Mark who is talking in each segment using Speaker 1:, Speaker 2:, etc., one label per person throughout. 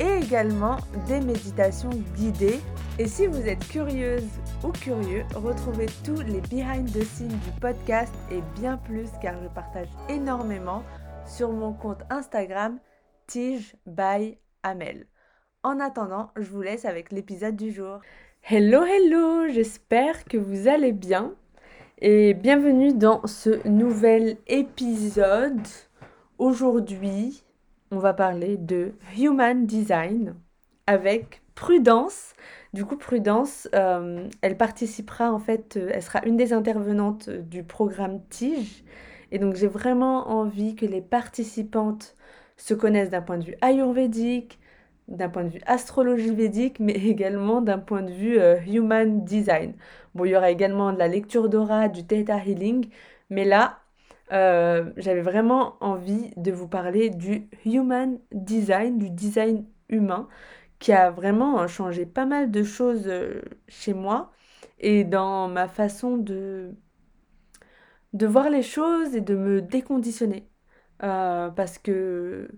Speaker 1: et également des méditations guidées. Et si vous êtes curieuse ou curieux, retrouvez tous les behind the scenes du podcast et bien plus car je partage énormément sur mon compte Instagram Tige by Amel. En attendant, je vous laisse avec l'épisode du jour. Hello, hello, j'espère que vous allez bien et bienvenue dans ce nouvel épisode. Aujourd'hui, on va parler de Human Design avec Prudence. Du coup, Prudence, euh, elle participera en fait, euh, elle sera une des intervenantes du programme Tige. Et donc, j'ai vraiment envie que les participantes se connaissent d'un point de vue ayurvédique, d'un point de vue astrologie védique, mais également d'un point de vue euh, human design. Bon, il y aura également de la lecture d'aura, du theta healing, mais là, euh, j'avais vraiment envie de vous parler du human design, du design humain, qui a vraiment changé pas mal de choses euh, chez moi et dans ma façon de, de voir les choses et de me déconditionner. parce que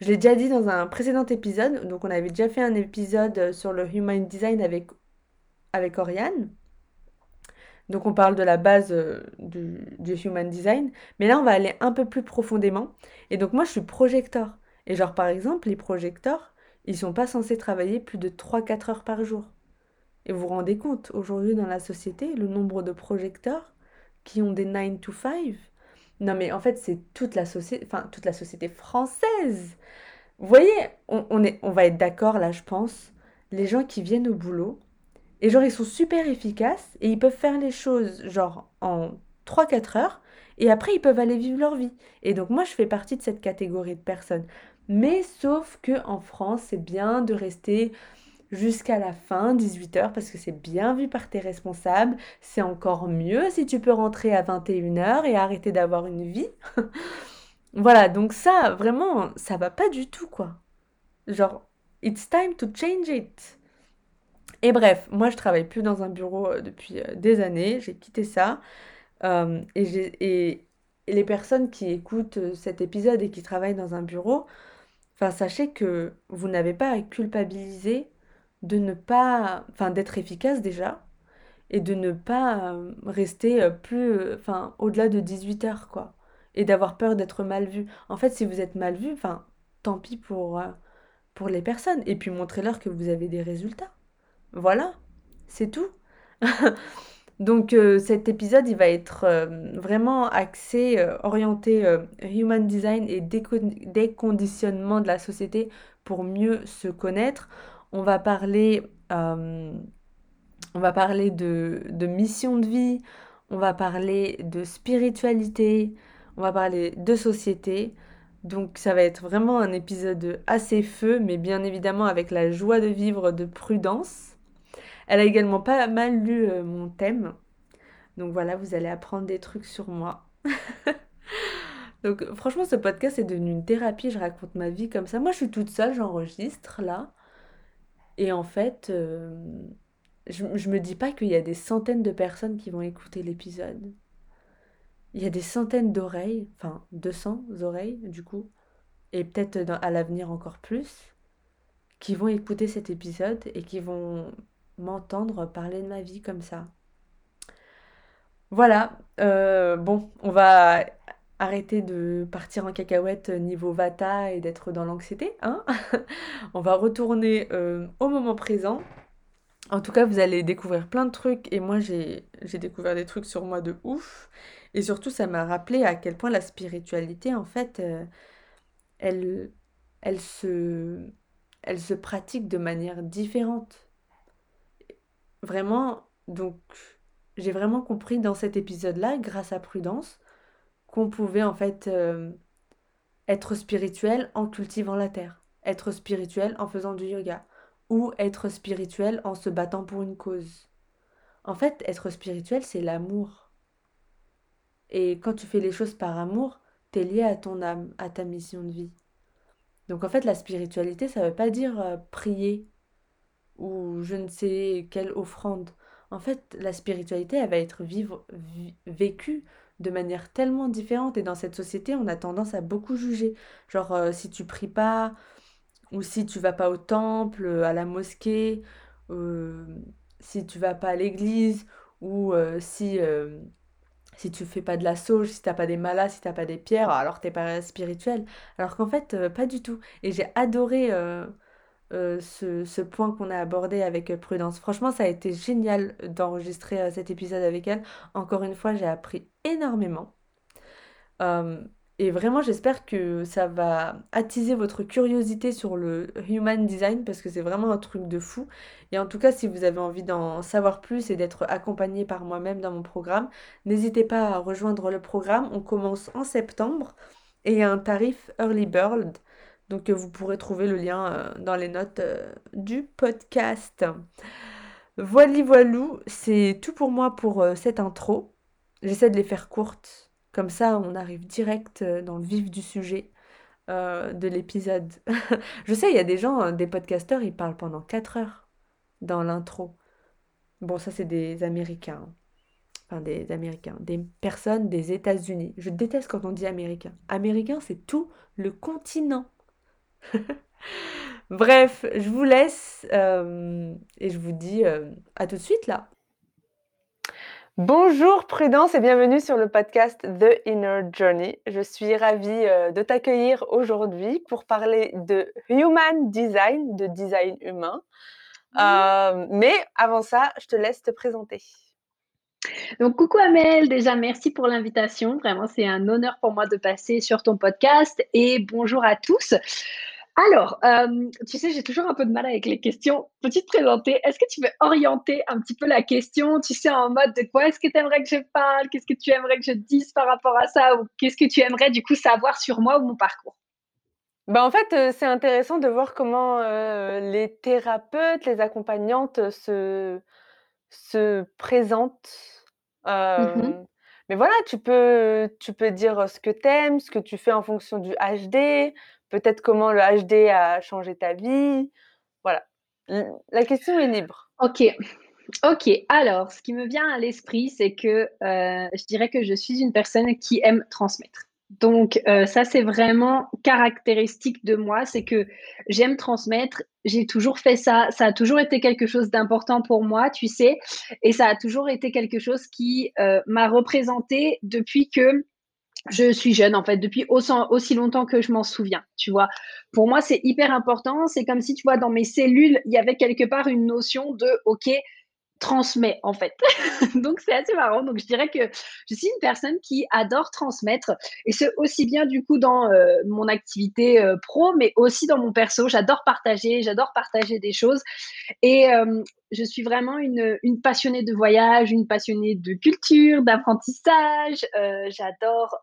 Speaker 1: je l'ai déjà dit dans un précédent épisode, donc on avait déjà fait un épisode sur le Human Design avec, avec Oriane. Donc on parle de la base euh, du, Human Design, mais là on va aller un peu plus profondément. Et donc moi je suis projecteur. Et genre par exemple, les projecteurs, ils sont pas censés travailler plus de 3-4 heures par jour. Et vous vous rendez compte, aujourd'hui dans la société, le nombre de projecteurs qui ont des 9 to 5, non, mais en fait, c'est toute la société, française. Vous voyez, on va être d'accord là, je pense. Les gens qui viennent au boulot, et genre, ils sont super efficaces, et ils peuvent faire les choses, genre, en 3-4 heures, et après, ils peuvent aller vivre leur vie. Et donc, moi, je fais partie de cette catégorie de personnes. Mais sauf que en France, c'est bien de rester jusqu'à la fin, 18h, parce que c'est bien vu par tes responsables. C'est encore mieux si tu peux rentrer à 21h et arrêter d'avoir une vie. voilà, donc ça, vraiment, ça va pas du tout, quoi. Genre, it's time to change it. Et bref, moi je travaille plus dans un bureau euh, depuis euh, des années, j'ai quitté ça. Euh, et, et, les personnes qui écoutent cet épisode et qui travaillent dans un bureau, enfin sachez que vous n'avez pas à culpabiliser de ne pas, enfin d'être efficace déjà, et de ne pas rester plus, enfin au-delà de 18 heures quoi, et d'avoir peur d'être mal vu. En fait, si vous êtes mal vu, tant pis pour, pour les personnes, et puis montrez-leur que vous avez des résultats. Voilà, c'est tout. Donc cet épisode, il va être vraiment axé, orienté human design et déconditionnement de la société pour mieux se connaître. On va parler, euh, on va parler de, de mission de vie, on va parler de spiritualité, on va parler de société. Donc ça va être vraiment un épisode assez feu, mais bien évidemment avec la joie de vivre de prudence. Elle a également pas mal lu euh, mon thème. Donc voilà, vous allez apprendre des trucs sur moi. Donc franchement, ce podcast est devenu une thérapie, je raconte ma vie comme ça. Moi, je suis toute seule, j'enregistre là. Et en fait, euh, je, je me dis pas qu'il y a des centaines de personnes qui vont écouter l'épisode. Il y a des centaines d'oreilles, enfin 200 oreilles du coup, et peut-être à l'avenir encore plus, qui vont écouter cet épisode et qui vont m'entendre parler de ma vie comme ça. Voilà, euh, bon, on va arrêter de partir en cacahuète niveau Vata et d'être dans l'anxiété. Hein On va retourner euh, au moment présent. En tout cas, vous allez découvrir plein de trucs et moi j'ai découvert des trucs sur moi de ouf. Et surtout, ça m'a rappelé à quel point la spiritualité, en fait, euh, elle, se pratique de manière différente. Vraiment, donc j'ai vraiment compris dans cet épisode-là, grâce à Prudence, qu'on pouvait en fait euh, être spirituel en cultivant la terre, être spirituel en faisant du yoga, ou être spirituel en se battant pour une cause. En fait, être spirituel, c'est l'amour. Et quand tu fais les choses par amour, tu es lié à ton âme, à ta mission de vie. Donc en fait, la spiritualité, ça ne veut pas dire euh, prier ou je ne sais quelle offrande. En fait, la spiritualité, elle va être vécue de manière tellement différente. Et dans cette société, on a tendance à beaucoup juger. Genre, euh, si tu pries pas, ou si tu vas pas au temple, à la mosquée, euh, si tu vas pas à l'église, ou euh, si, si tu fais pas de la sauge, si t'as pas des malas, si t'as pas des pierres, alors t'es pas spirituel. Alors qu'en fait, pas du tout. Et j'ai adoré euh, ce, point qu'on a abordé avec euh, Prudence. Franchement, ça a été génial d'enregistrer euh, cet épisode avec elle. Encore une fois, j'ai appris énormément. et vraiment, j'espère que ça va attiser votre curiosité sur le human design parce que c'est vraiment un truc de fou. Et en tout cas, si vous avez envie d'en savoir plus et d'être accompagné par moi-même dans mon programme, n'hésitez pas à rejoindre le programme. On commence en septembre et un tarif Early Bird donc euh, vous pourrez trouver le lien euh, dans les notes euh, du podcast. Voilà, voilou, c'est tout pour moi pour cette intro. J'essaie de les faire courtes, comme ça on arrive direct dans le vif du sujet de l'épisode. Je sais, il y a des gens, des podcasteurs, ils parlent pendant 4 heures dans l'intro. Bon, ça c'est des Américains. Enfin, des Américains, des personnes des États-Unis. Je déteste quand on dit Américain. Américain, c'est tout le continent. Bref, je vous laisse euh, et je vous dis euh, à tout de suite là. Bonjour Prudence et bienvenue sur le podcast The Inner Journey. Je suis ravie euh, de t'accueillir aujourd'hui pour parler de Human Design, de design humain. mais avant ça, je te laisse te présenter.
Speaker 2: Donc, coucou Amel, déjà merci pour l'invitation. Vraiment, c'est un honneur pour moi de passer sur ton podcast et bonjour à tous. Alors, euh, tu sais, j'ai toujours un peu de mal avec les questions. Peux-tu te présenter Est-ce que tu veux orienter un petit peu la question, tu sais, en mode de quoi est-ce que tu aimerais que je parle? Qu'est-ce que tu aimerais que je dise par rapport à ça? Ou qu'est-ce que tu aimerais du coup savoir sur moi ou mon parcours?
Speaker 1: Bah en fait, euh, c'est intéressant de voir comment euh, les thérapeutes, les accompagnantes se, se présentent. Mmh mais voilà, tu peux, tu peux dire ce que tu aimes, ce que tu fais en fonction du HD, peut-être comment le HD a changé ta vie. Voilà. La question est libre.
Speaker 2: Ok. Ok, alors ce qui me vient à l'esprit, c'est que je dirais que je suis une personne qui aime transmettre. Donc euh, ça, c'est vraiment caractéristique de moi, c'est que j'aime transmettre, j'ai toujours fait ça, ça a toujours été quelque chose d'important pour moi, tu sais, et ça a toujours été quelque chose qui euh, m'a représenté depuis que je suis jeune en fait depuis aussi longtemps que je m'en souviens, tu vois. Pour moi, c'est hyper important. C'est comme si, tu vois, dans mes cellules, il y avait quelque part une notion de, OK, transmet en fait. Donc c'est assez marrant. Donc je dirais que je suis une personne qui adore transmettre et c'est aussi bien du coup dans euh, mon activité euh, pro mais aussi dans mon perso. J'adore partager, j'adore partager des choses et euh, je suis vraiment une, une, passionnée de voyage, une passionnée de culture, d'apprentissage. j'adore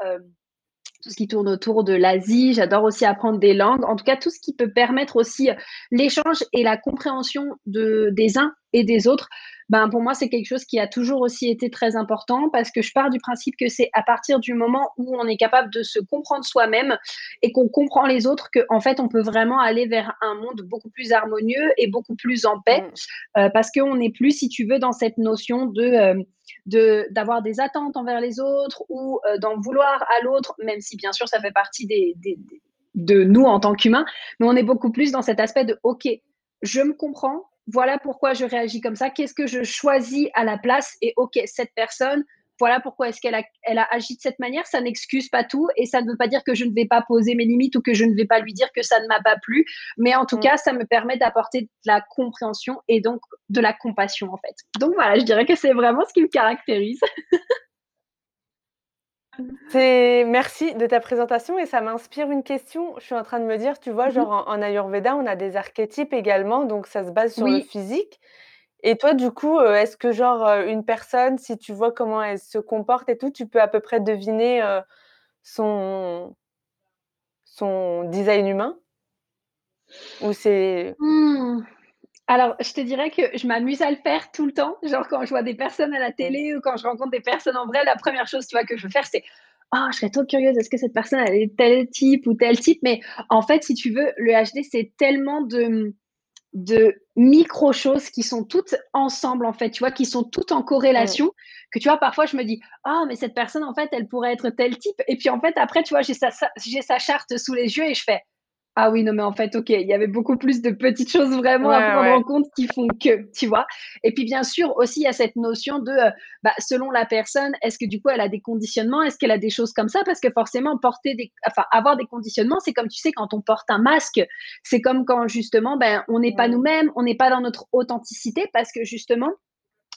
Speaker 2: tout ce qui tourne autour de l'Asie. J'adore aussi apprendre des langues. En tout cas, tout ce qui peut permettre aussi l'échange et la compréhension de, des uns et des autres ben, pour moi, c'est quelque chose qui a toujours aussi été très important parce que je pars du principe que c'est à partir du moment où on est capable de se comprendre soi-même et qu'on comprend les autres qu'en en fait, on peut vraiment aller vers un monde beaucoup plus harmonieux et beaucoup plus en paix mmh. euh, parce qu'on n'est plus, si tu veux, dans cette notion de. Euh, de d'avoir des attentes envers les autres ou euh, d'en vouloir à l'autre, même si bien sûr ça fait partie des, des, de nous en tant qu'humains, mais on est beaucoup plus dans cet aspect de OK, je me comprends, voilà pourquoi je réagis comme ça, qu'est-ce que je choisis à la place? Et ok, cette personne, voilà pourquoi est-ce qu'elle a, elle a agi de cette manière, ça n'excuse pas tout et ça ne veut pas dire que je ne vais pas poser mes limites ou que je ne vais pas lui dire que ça ne m'a pas plu, mais en tout mm. cas, ça me permet d'apporter de la compréhension et donc de la compassion en fait. Donc voilà, je dirais que c'est vraiment ce qui me caractérise.
Speaker 1: C'est merci de ta présentation et ça m'inspire une question. Je suis en train de me dire, tu vois, mmh genre en, Ayurveda, on a des archétypes également, donc ça se base sur le physique. Et toi, du coup, euh, est-ce que genre euh, une personne, si tu vois comment elle se comporte et tout, tu peux à peu près deviner euh, son son design humain? Ou c'est
Speaker 2: mmh. Alors, je te dirais que je m'amuse à le faire tout le temps. Genre, quand je vois des personnes à la télé ou quand je rencontre des personnes en vrai, la première chose, tu vois, que je veux faire, c'est: «Oh, je serais trop curieuse, est-ce que cette personne, elle est tel type ou tel type?» mais en fait, si tu veux, le HD, c'est tellement de, de micro choses qui sont toutes ensemble, en fait, tu vois, qui sont toutes en corrélation, que tu vois, parfois, je me dis: «Oh, mais cette personne, en fait, elle pourrait être tel type» et puis, en fait, après, tu vois, j'ai sa sa charte sous les yeux et je fais: ah oui, non, mais en fait, OK, il y avait beaucoup plus de petites choses vraiment à
Speaker 1: Ouais,
Speaker 2: prendre en compte qui font que, tu vois? Et puis, bien sûr, aussi, il y a cette notion de, heu, bah, selon la personne, est-ce que du coup, elle a des conditionnements? Est-ce qu'elle a des choses comme ça? Parce que forcément, porter des enfin, avoir des conditionnements, c'est comme, tu sais, quand on porte un masque, c'est comme quand justement, ben, on n'est pas nous-mêmes, on n'est pas dans notre authenticité parce que justement,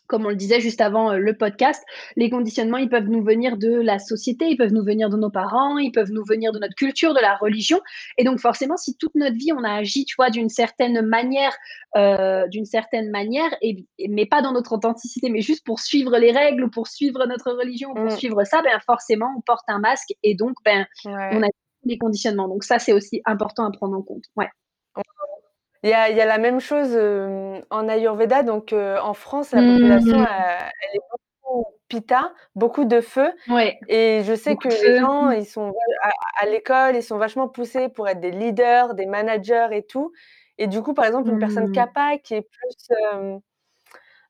Speaker 2: comme on le disait juste avant euh, le podcast, les conditionnements, ils peuvent nous venir de la société, ils peuvent nous venir de nos parents, ils peuvent nous venir de notre culture, de la religion. Et donc forcément, si toute notre vie, on a agi, tu vois, d'une certaine manière, euh, d'une certaine manière, et, et- mais pas dans notre authenticité, mais juste pour suivre les règles, pour suivre notre religion, pour
Speaker 1: Mmh.
Speaker 2: suivre ça, ben forcément, on porte un masque et donc, ben, on a des conditionnements. Donc ça, c'est aussi important à prendre en compte. Ouais.
Speaker 1: Il y a il y a la même chose, hem, en Ayurveda, donc heu, en France, la population,
Speaker 2: Mhm.
Speaker 1: elle elle est beaucoup pitta, beaucoup de feu
Speaker 2: Ouais.
Speaker 1: et je sais
Speaker 2: Beaucoup
Speaker 1: que les gens, ils sont à à l'école, ils sont vachement poussés pour être des leaders, des managers et tout et du coup, par exemple, une personne
Speaker 2: Mhm.
Speaker 1: Kapha qui est plus,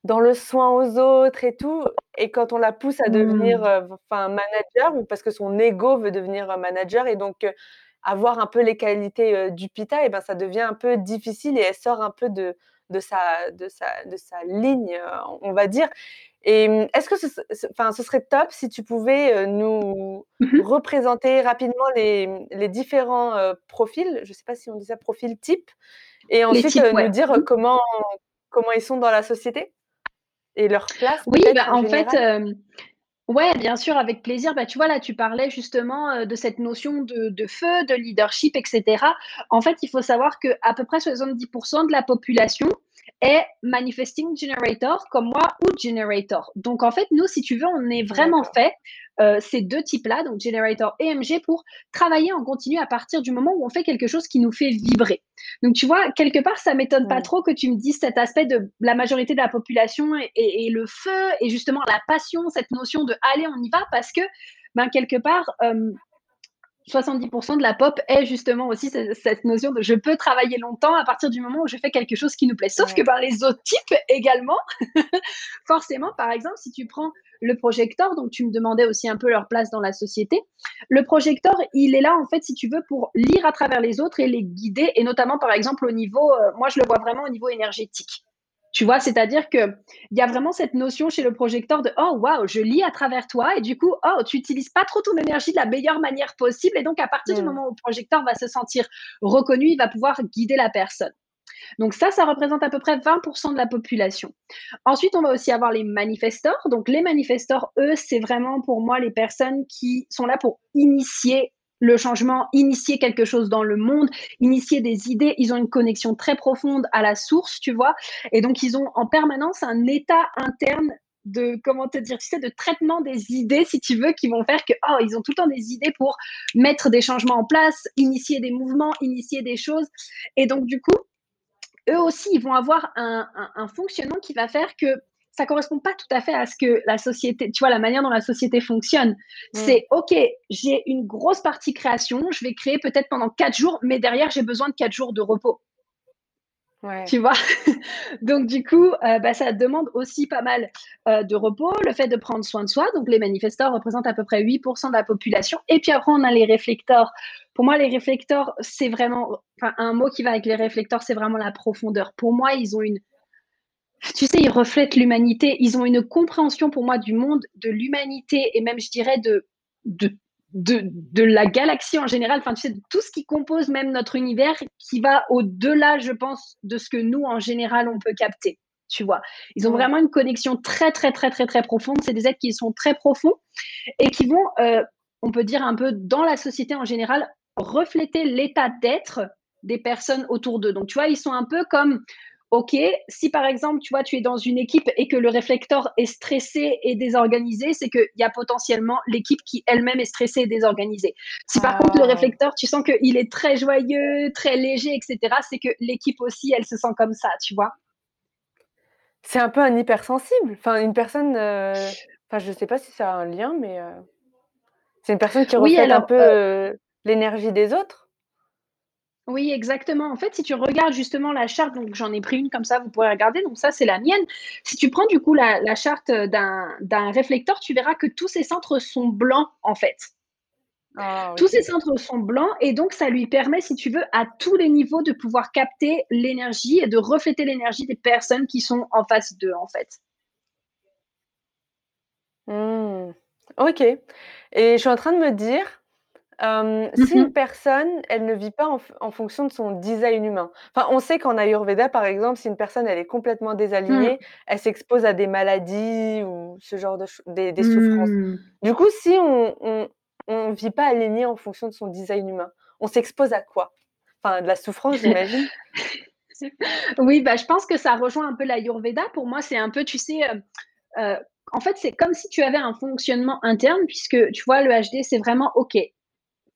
Speaker 1: dans le soin aux autres et tout et quand on la pousse à devenir, enfin manager ou parce que son ego veut devenir, manager et donc avoir un peu les qualités, heu, du pitta et ben, ça devient un peu difficile et elle sort un peu de de sa de sa de sa ligne, heu, on va dire et mmh, est-ce que ce enfin, ce serait top si tu pouvais, heu, nous
Speaker 2: Mhm.
Speaker 1: représenter rapidement les, les différents, profils, je sais pas si on dit ça, profils types et ensuite,
Speaker 2: types,
Speaker 1: heu,
Speaker 2: ouais.
Speaker 1: nous dire, heu, comment comment ils sont dans la société? Et leur place
Speaker 2: Oui, bah,
Speaker 1: en
Speaker 2: fait? Ouais, bien sûr, avec plaisir. Bah, tu vois, là, tu parlais justement, de cette notion de de feu, de leadership et cetera. En fait, il faut savoir qu'à peu près 70% de la population est manifesting generator comme moi ou generator. Donc en fait, nous, si tu veux, on est vraiment fait, heu, ces 2 types-là, donc generator et MG pour travailler en continu à partir du moment où on fait quelque chose qui nous fait vibrer. Donc tu vois, quelque part, ça m'étonne pas trop que tu me dises cet aspect de la majorité de la population et, et- et le feu et justement la passion, cette notion de allez, on y va parce que ben, quelque part, euh, 70% de la pop est justement aussi ce- cette notion de je peux travailler longtemps à partir du moment où je fais quelque chose qui nous plaît. Sauf que par les autres types également, forcément, par exemple, si tu prends le projecteur, donc tu me demandais aussi un peu leur place dans la société, le projecteur, il est là, en fait, si tu veux, pour lire à travers les autres et les guider, et notamment, par exemple, au niveau, euh, moi, je le vois vraiment au niveau énergétique. Tu vois, c'est-à-dire qu'il y a vraiment cette notion chez le projecteur de oh waouh, je lis à travers toi et du coup, oh, tu n'utilises pas trop ton énergie de la meilleure manière possible. Et donc, à partir du
Speaker 1: Mmh.
Speaker 2: moment où le projecteur va se sentir reconnu, il va pouvoir guider la personne. Donc ça, ça représente à peu près 20% de la population. Ensuite, on va aussi avoir les manifestors. Donc les manifestors, eux, c'est vraiment pour moi les personnes qui sont là pour initier le changement, initier quelque chose dans le monde, initier des idées. Ils ont une connexion très profonde à la source, tu vois. Et donc, ils ont en permanence un état interne de, comment te dire, tu sais, de traitement des idées, si tu veux, qui vont faire que, oh, ils ont tout le temps des idées pour mettre des changements en place, initier des mouvements, initier des choses. Et donc, du coup, eux aussi, ils vont avoir un, un, un fonctionnement qui va faire que ça correspond pas tout à fait à ce que la société, tu vois, la manière dont la société fonctionne.
Speaker 1: Mmh.
Speaker 2: C'est OK, j'ai une grosse partie création, je vais créer peut-être pendant quatre jours, mais derrière, j'ai besoin de quatre jours de repos.
Speaker 1: Ouais.
Speaker 2: Tu vois? Donc, du coup, euh, bah, ça demande aussi pas mal euh, de repos, le fait de prendre soin de soi. Donc, les manifestants représentent à peu près 8% de la population. Et puis après, on a les réflecteurs. Pour moi, les réflecteurs, c'est vraiment, enfin, un mot qui va avec les réflecteurs, c'est vraiment la profondeur. Pour moi, ils ont une, tu sais, ils reflètent l'humanité. Ils ont une compréhension pour moi du monde, de l'humanité et même, je dirais, de, de, de, de la galaxie en général. Enfin, tu sais, de tout ce qui compose même notre univers qui va au-delà, je pense, de ce que nous, en général, on peut capter. Tu vois, ils ont vraiment une connexion très, très, très, très, très profonde. C'est des êtres qui sont très profonds et qui vont, euh, on peut dire un peu dans la société en général, refléter l'état d'être des personnes autour d'eux. Donc, tu vois, ils sont un peu comme OK, si par exemple, tu vois, tu es dans une équipe et que le réflecteur est stressé et désorganisé, c'est qu'il y a potentiellement l'équipe qui elle-même est stressée et désorganisée. Si par contre le
Speaker 1: Ah
Speaker 2: réflecteur, tu sens qu'il est très joyeux, très léger, etc., c'est que l'équipe aussi, elle se sent comme ça, tu vois.
Speaker 1: C'est un peu un hypersensible. Enfin, une personne, heu, enfin, je sais pas si ça a un lien, mais heu, c'est une personne qui
Speaker 2: Oui,
Speaker 1: reflète un peu,
Speaker 2: heu,
Speaker 1: l'énergie des autres?
Speaker 2: Oui, exactement. En fait, si tu regardes justement la charte, donc j'en ai pris une comme ça, vous pourrez regarder, donc ça, c'est la mienne. Si tu prends du coup la la charte, d'un réflecteur, tu verras que tous ces centres sont blancs, en fait.
Speaker 1: Ah
Speaker 2: Tous ces centres sont blancs et donc ça lui permet, si tu veux, à tous les niveaux de pouvoir capter l'énergie et de refléter l'énergie des personnes qui sont en face d'eux, en fait.
Speaker 1: Mmh. OK et je suis en train de me dire, hem,
Speaker 2: Mmh
Speaker 1: si une
Speaker 2: mh.
Speaker 1: personne, elle ne vit pas en f en fonction de son design humain. Enfin, on sait qu'en Ayurveda, par exemple, si une personne, elle est complètement
Speaker 2: Mmh.
Speaker 1: désalignée, elle s'expose à des maladies ou ce genre de des des souffrances.
Speaker 2: Mmh.
Speaker 1: Du coup, si on on on vit pas aligné en fonction de son design humain, on s'expose à quoi? Enfin, de la souffrance, j'imagine?
Speaker 2: Oui, bah, je pense que ça rejoint un peu l'Ayurveda. Pour moi, c'est un peu, tu sais, heu, en fait, c'est comme si tu avais un fonctionnement interne puisque, tu vois, le HD, c'est vraiment OK,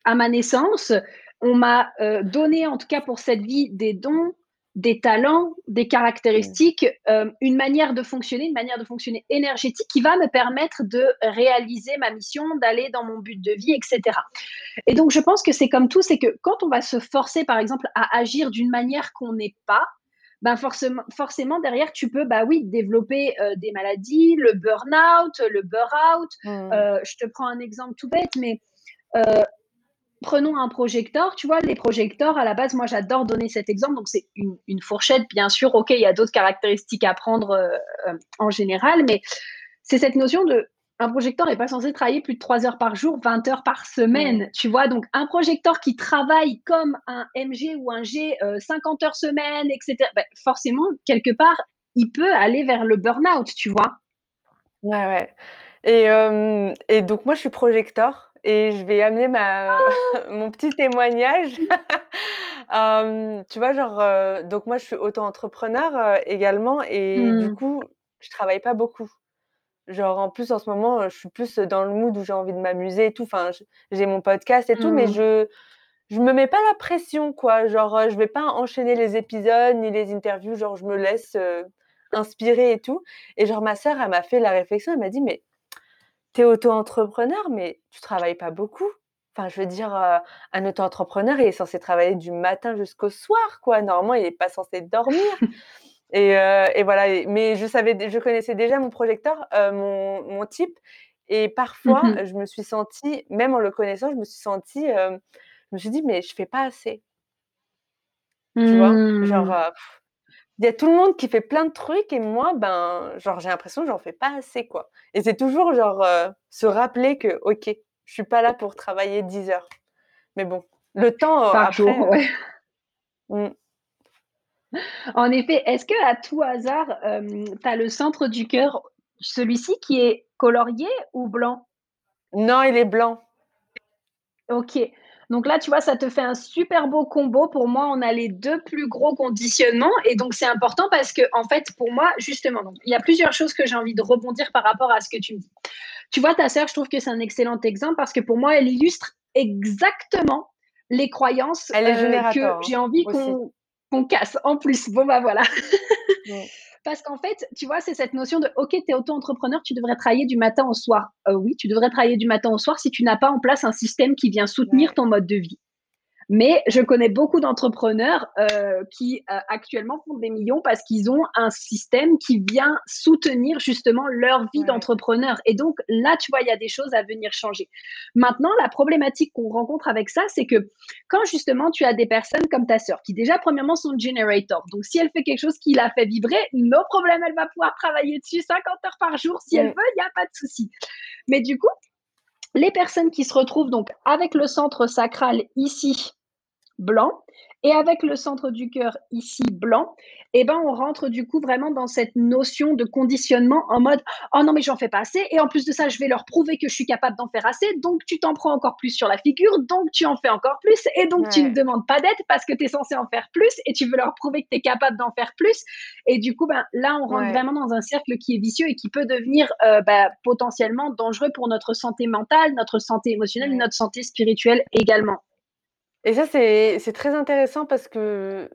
Speaker 2: à ma naissance, on m'a, heu, donné, en tout cas pour cette vie, des dons, des talents, des caractéristiques, hem, une manière de fonctionner, une manière de fonctionner énergétique qui va me permettre de réaliser ma mission, d'aller dans mon but de vie et cetera et donc je pense que c'est comme tout, c'est que quand on va se forcer, par exemple, à agir d'une manière qu'on n'est pas, ben forcément forcément derrière tu peux, bah, oui, développer, heu, des maladies, le burn-out, le burn-out.
Speaker 1: Mmh.
Speaker 2: Je te prends un exemple tout bête, mais prenons un projecteur, tu vois? Les projecteurs, à la base, moi, j'adore donner cet exemple, donc c'est une une fourchette, bien sûr. OK, il y a d'autres caractéristiques à prendre, heu, hem, en général, mais c'est cette notion de un projecteur n'est pas censé travailler plus de 3 heures par jour, 20 heures par
Speaker 1: Mmh.
Speaker 2: semaine, tu vois? Donc un projecteur qui travaille comme un MG ou un G, heu, 50 heures semaine et cetera, bah, forcément, quelque part, il peut aller vers le burn-out, tu vois?
Speaker 1: Ouais, ouais et hem et donc moi, je suis projecteur et je vais amener ma mon petit témoignage. Tu vois, genre, donc moi, je suis auto-entrepreneur, également et du
Speaker 2: Mmh.
Speaker 1: coup, je travaille pas beaucoup. Genre, en plus, en ce moment, je suis plus dans le mood où j'ai envie de m'amuser et tout. Enfin, j'ai mon podcast et tout, mais
Speaker 2: Mmh.
Speaker 1: je je me mets pas la pression, quoi. Genre, je vais pas enchaîner les épisodes ni les interviews, genre, je me laisse, inspirer et tout et genre, ma sœur, elle m'a fait la réflexion, elle m'a dit: «Mais tu es auto-entrepreneur, mais tu travailles pas beaucoup?» enfin, je veux dire, heu, un auto-entrepreneur, il est censé travailler du matin jusqu'au soir, quoi. Normalement, il est pas censé dormir et heu et voilà mais je savais je connaissais déjà mon projecteur, heu, mon mon type et
Speaker 2: Mmh
Speaker 1: parfois,
Speaker 2: mh.
Speaker 1: je me suis sentie, même en le connaissant, je me suis sentie, je me suis dit: «Mais je fais pas assez». Tu vois? Genre,
Speaker 2: Mmh.
Speaker 1: Il y a tout le monde qui fait plein de trucs et moi, ben, genre, j'ai l'impression que j'en fais pas assez, quoi et c'est toujours genre, heu, se rappeler que: «OK, je suis pas là pour travailler 10 heures». Mais bon, le temps, heu,
Speaker 2: Par jour,
Speaker 1: après,
Speaker 2: ouais.
Speaker 1: mmh.
Speaker 2: En effet, est-ce qu'à tout hasard, tu as le centre du cœur, celui-ci qui est colorié ou blanc?
Speaker 1: Non, il est blanc.
Speaker 2: OK. Donc là, tu vois, ça te fait un super beau combo. Pour moi, on a les 2 plus gros conditionnements et donc c'est important parce qu'en fait, pour moi, justement, donc il y a plusieurs choses que j'ai envie de rebondir par rapport à ce que tu me dis. Tu vois, ta sœur, je trouve que c'est un excellent exemple parce que pour moi, elle illustre exactement les croyances, heu, que
Speaker 1: hein,
Speaker 2: j'ai envie qu'on casse en plus. Bon, bah, voilà. Parce qu'en fait, tu vois, c'est cette notion de OK, tu es auto-entrepreneur, tu devrais travailler du matin au soir. Heu, oui, tu devrais travailler du matin au soir si tu n'as pas en place un système qui vient soutenir
Speaker 1: Ouais,
Speaker 2: ton mode de vie. Mais je connais beaucoup d'entrepreneurs, heu, qui, heu, actuellement font des millions parce qu'ils ont un système qui vient soutenir justement leur vie
Speaker 1: ouais,
Speaker 2: d'entrepreneur et donc là, tu vois, il y a des choses à venir changer. Maintenant, la problématique qu'on rencontre avec ça, c'est que quand justement tu as des personnes comme ta sœur qui déjà premièrement sont generator, donc si elle fait quelque chose qui la fait vibrer, no problème, elle va pouvoir travailler dessus 50 heures par jour si elle veut, il y a pas de souci. Mais du coup, les personnes qui se retrouvent donc avec le centre sacral ici blanc et avec le centre du cœur ici blanc, et ben, on rentre du coup vraiment dans cette notion de conditionnement en mode: «Oh non mais j'en fais pas assez. Et en plus de ça, je vais leur prouver que je suis capable d'en faire assez, donc tu t'en prends encore plus sur la figure, donc tu en fais encore plus. Et donc tu ne demandes pas d'aide parce que tu es censé en faire plus et tu veux leur prouver que tu es capable d'en faire plus» et du coup, ben, là, on rentre
Speaker 1: ouais,
Speaker 2: vraiment dans un cercle qui est vicieux et qui peut devenir, heu, bah, potentiellement dangereux pour notre santé mentale, notre santé émotionnelle,
Speaker 1: ouais.
Speaker 2: notre santé spirituelle également.
Speaker 1: Et ça, c'est c'est très intéressant parce que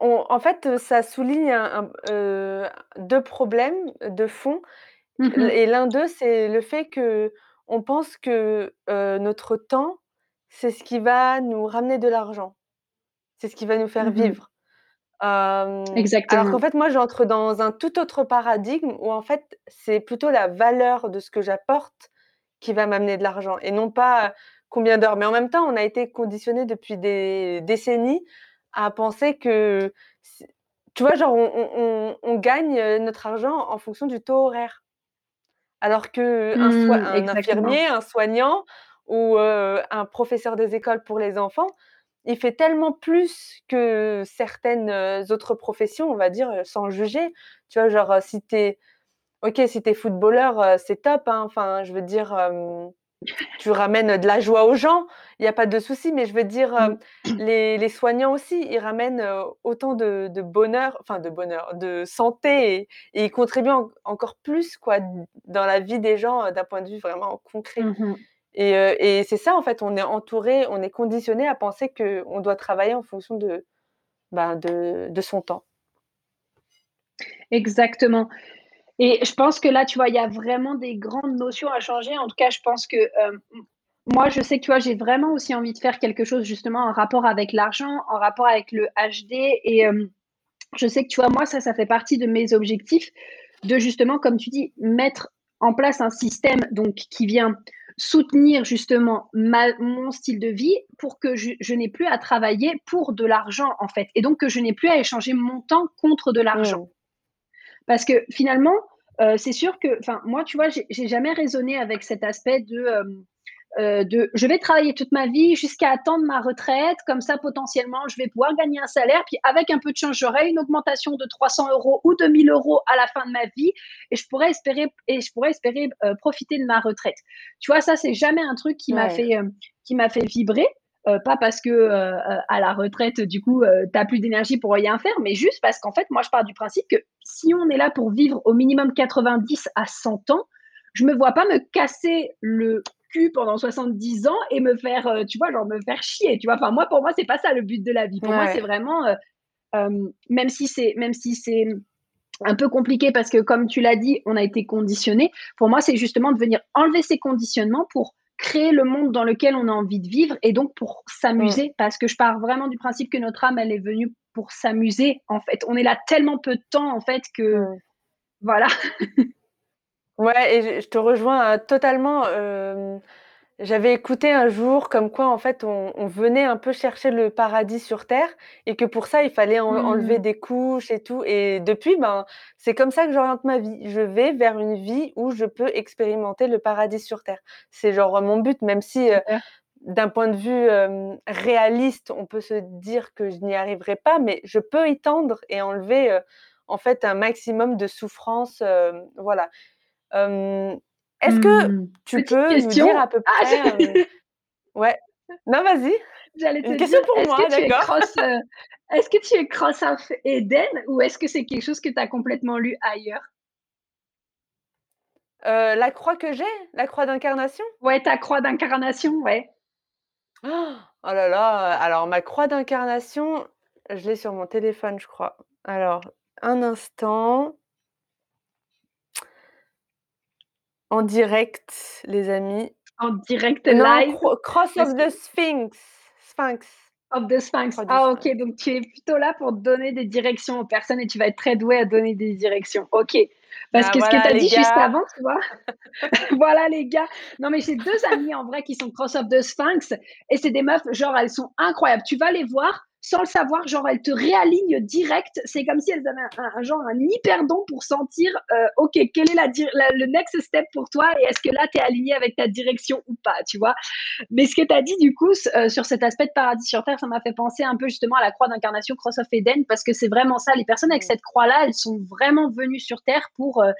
Speaker 1: en fait, ça souligne un deux problèmes de fond
Speaker 2: Mmh
Speaker 1: et l'un d'eux, c'est le fait qu'on pense que, heu, notre temps, c'est ce qui va nous ramener de l'argent. C'est ce qui va nous faire
Speaker 2: Mmh
Speaker 1: vivre. Hem, alors qu'en
Speaker 2: Exactement.
Speaker 1: fait, moi, j'entre dans un tout autre paradigme où en fait, c'est plutôt la valeur de ce que j'apporte qui va m'amener de l'argent et non pas combien d'heures. Mais en même temps, on a été conditionnés depuis des décennies à penser que tu vois, genre, on on on on gagne, heu, notre argent en fonction du taux horaire. Alors qu'un soi
Speaker 2: Mmh,
Speaker 1: un infirmier, un soignant ou heu, un professeur des écoles pour les enfants, il fait tellement plus que certaines, heu, autres professions, on va dire, sans juger. Tu vois, genre, si tu es OK, si tu es footballeur, c'est top, hein, enfin, je veux dire, tu ramènes de la joie aux gens, il y a pas de souci, mais je veux dire,
Speaker 2: Mmh.
Speaker 1: hem, les les soignants aussi, ils ramènent, heu, autant de de bonheur, enfin de bonheur, de santé et et ils contribuent en encore plus quoi, dans la vie des gens, heu, d'un point de vue vraiment concret
Speaker 2: Mmh mh.
Speaker 1: et c'est ça en fait, on est entouré, on est conditionné à penser qu'on doit travailler en fonction de, ben, de de son temps.
Speaker 2: Exactement et je pense que là, tu vois, il y a vraiment des grandes notions à changer. En tout cas, je pense que, m moi, je sais que, tu vois, j'ai vraiment aussi envie de faire quelque chose justement en rapport avec l'argent, en rapport avec le HD et hem, je sais que, tu vois, moi, ça, ça fait partie de mes objectifs de justement, comme tu dis, mettre en place un système donc qui vient soutenir justement mon style de vie pour que je n'ai plus à travailler pour de l'argent, en fait et donc que je n'ai plus à échanger mon temps contre de l'argent. Parce que finalement, heu, c'est sûr que enfin, moi, tu vois, j'ai jamais raisonné avec cet aspect de, hem, heu, de je vais travailler toute ma vie jusqu'à attendre ma retraite, comme ça potentiellement je vais pouvoir gagner un salaire, puis avec un peu de chance, j'aurai une augmentation de 300 euros ou de 1 000 € à la fin de ma vie et je pourrais espérer et je pourrais espérer, profiter de ma retraite. Tu vois, ça, c'est jamais un truc qui m'a fait, qui m'a fait vibrer, heu, pas parce que, heu heu, à la retraite, du coup, heu, tu as plus d'énergie pour rien faire, mais juste parce qu'en fait, moi, je pars du principe que si on est là pour vivre au minimum 90 à 100 ans, je me vois pas me casser le cul pendant 70 ans et me faire, tu vois, genre me faire chier, tu vois? Enfin, moi, pour moi, c'est pas ça le but de la vie. Pour moi, c'est vraiment, même si c'est même si c'est, un peu compliqué parce que comme tu l'as dit, on a été conditionnés. Pour moi, c'est justement de venir enlever ces conditionnements pour créer le monde dans lequel on a envie de vivre et donc pour
Speaker 1: Mmh.
Speaker 2: s'amuser parce que je pars vraiment du principe que notre âme, elle est venue pour s'amuser, en fait. On est là tellement peu de temps, en fait, que
Speaker 1: Mmh.
Speaker 2: voilà.
Speaker 1: Ouais et je je te rejoins, heu, totalement, hem, j'avais écouté un jour comme quoi en fait on on venait un peu chercher le paradis sur terre et que pour ça il fallait en enlever
Speaker 2: Mmh.
Speaker 1: des couches et tout et depuis, ben, c'est comme ça que j'oriente ma vie. Je vais vers une vie où je peux expérimenter le paradis sur terre. C'est genre mon but même si,
Speaker 2: Super.
Speaker 1: d'un point de vue, réaliste, on peut se dire que je n'y arriverai pas, mais je peux y tendre et enlever, heu, en fait un maximum de souffrance, hem, voilà. Est-ce que
Speaker 2: Mmh.
Speaker 1: tu
Speaker 2: Petite
Speaker 1: peux nous dire à peu
Speaker 2: Ah,
Speaker 1: près,
Speaker 2: je
Speaker 1: ouais. Non, vas-y.
Speaker 2: j'allais te
Speaker 1: Une question
Speaker 2: dire,
Speaker 1: pour
Speaker 2: est-ce
Speaker 1: moi,
Speaker 2: que tu es
Speaker 1: d'accord?
Speaker 2: cross, heu, est-ce que tu es cross of Eden ou est-ce que c'est quelque chose que tu as complètement lu ailleurs?
Speaker 1: Heu, la croix que j'ai? La croix d'incarnation?
Speaker 2: Ouais, ta croix d'incarnation, ouais.
Speaker 1: Oh là là, alors ma croix d'incarnation, je l'ai sur mon téléphone, je crois. Alors, un instant. En direct, les amis.
Speaker 2: En direct
Speaker 1: Non,
Speaker 2: live
Speaker 1: cro Cross of the Sphinx. Sphinx.
Speaker 2: of the Sphinx. Ah OK, donc tu es plutôt là pour donner des directions aux personnes et tu vas être très doué à donner des directions. OK. Parce
Speaker 1: Ah
Speaker 2: que ce que tu as dit juste avant, tu vois? Voilà les gars. Non mais j'ai 2 amies en vrai qui sont cross of the Sphinx et c'est des meufs, genre elles sont incroyables. Tu vas les voir sans le savoir, genre elles te réalignent direct. C'est comme si elles avaient un, un- un genre un hyperdon pour sentir, euh, ok, quel est la, le next step pour toi et est-ce que là tu es aligné avec ta direction ou pas, tu vois? Mais ce que tu as dit du coup euh, sur cet aspect de paradis sur terre, ça m'a fait penser un peu justement à la croix d'incarnation Cross of Eden parce que c'est vraiment ça. Les personnes avec
Speaker 1: Mmh.
Speaker 2: cette croix-là, elles sont vraiment venues sur terre pour euh,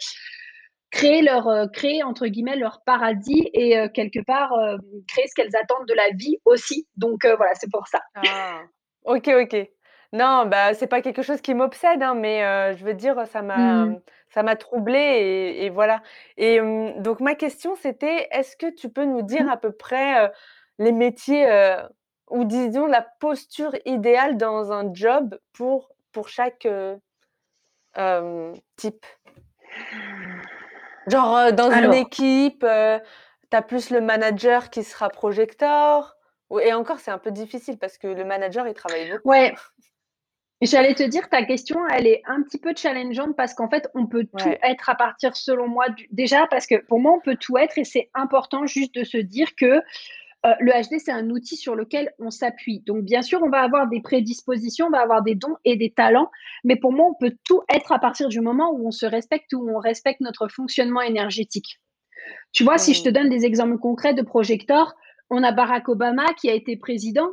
Speaker 2: créer leur euh, créer entre guillemets leur paradis et euh, quelque part euh, créer ce qu'elles attendent de la vie aussi. Donc voilà, c'est pour ça.
Speaker 1: Ah. OK, OK. Non, bah, c'est pas quelque chose qui m'obsède, hein, mais heu, je veux dire, ça m'a,
Speaker 2: Hmm.
Speaker 1: mmh, ça m'a troublée et et voilà et hem, donc ma question, c'était, est-ce que tu peux nous dire à peu près, heu, les métiers, heu, ou disons la posture idéale dans un job pour pour chaque type? Genre dans une équipe, tu as plus le manager qui sera projecteur. Et encore, c'est un peu difficile parce que le manager, il travaille beaucoup.
Speaker 2: Ouais. J'allais te dire, ta question, elle est un petit peu challengeante parce qu'en fait, on peut tout être à partir, selon moi, déjà parce que pour moi, on peut tout être et c'est important juste de se dire que euh, le HD, c'est un outil sur lequel on s'appuie. Donc, bien sûr, on va avoir des prédispositions, on va avoir des dons et des talents, mais pour moi, on peut tout être à partir du moment où on se respecte, où on respecte notre fonctionnement énergétique. Tu vois, si je te mmh. donne des exemples concrets de projecteurs, on a Barack Obama qui a été président,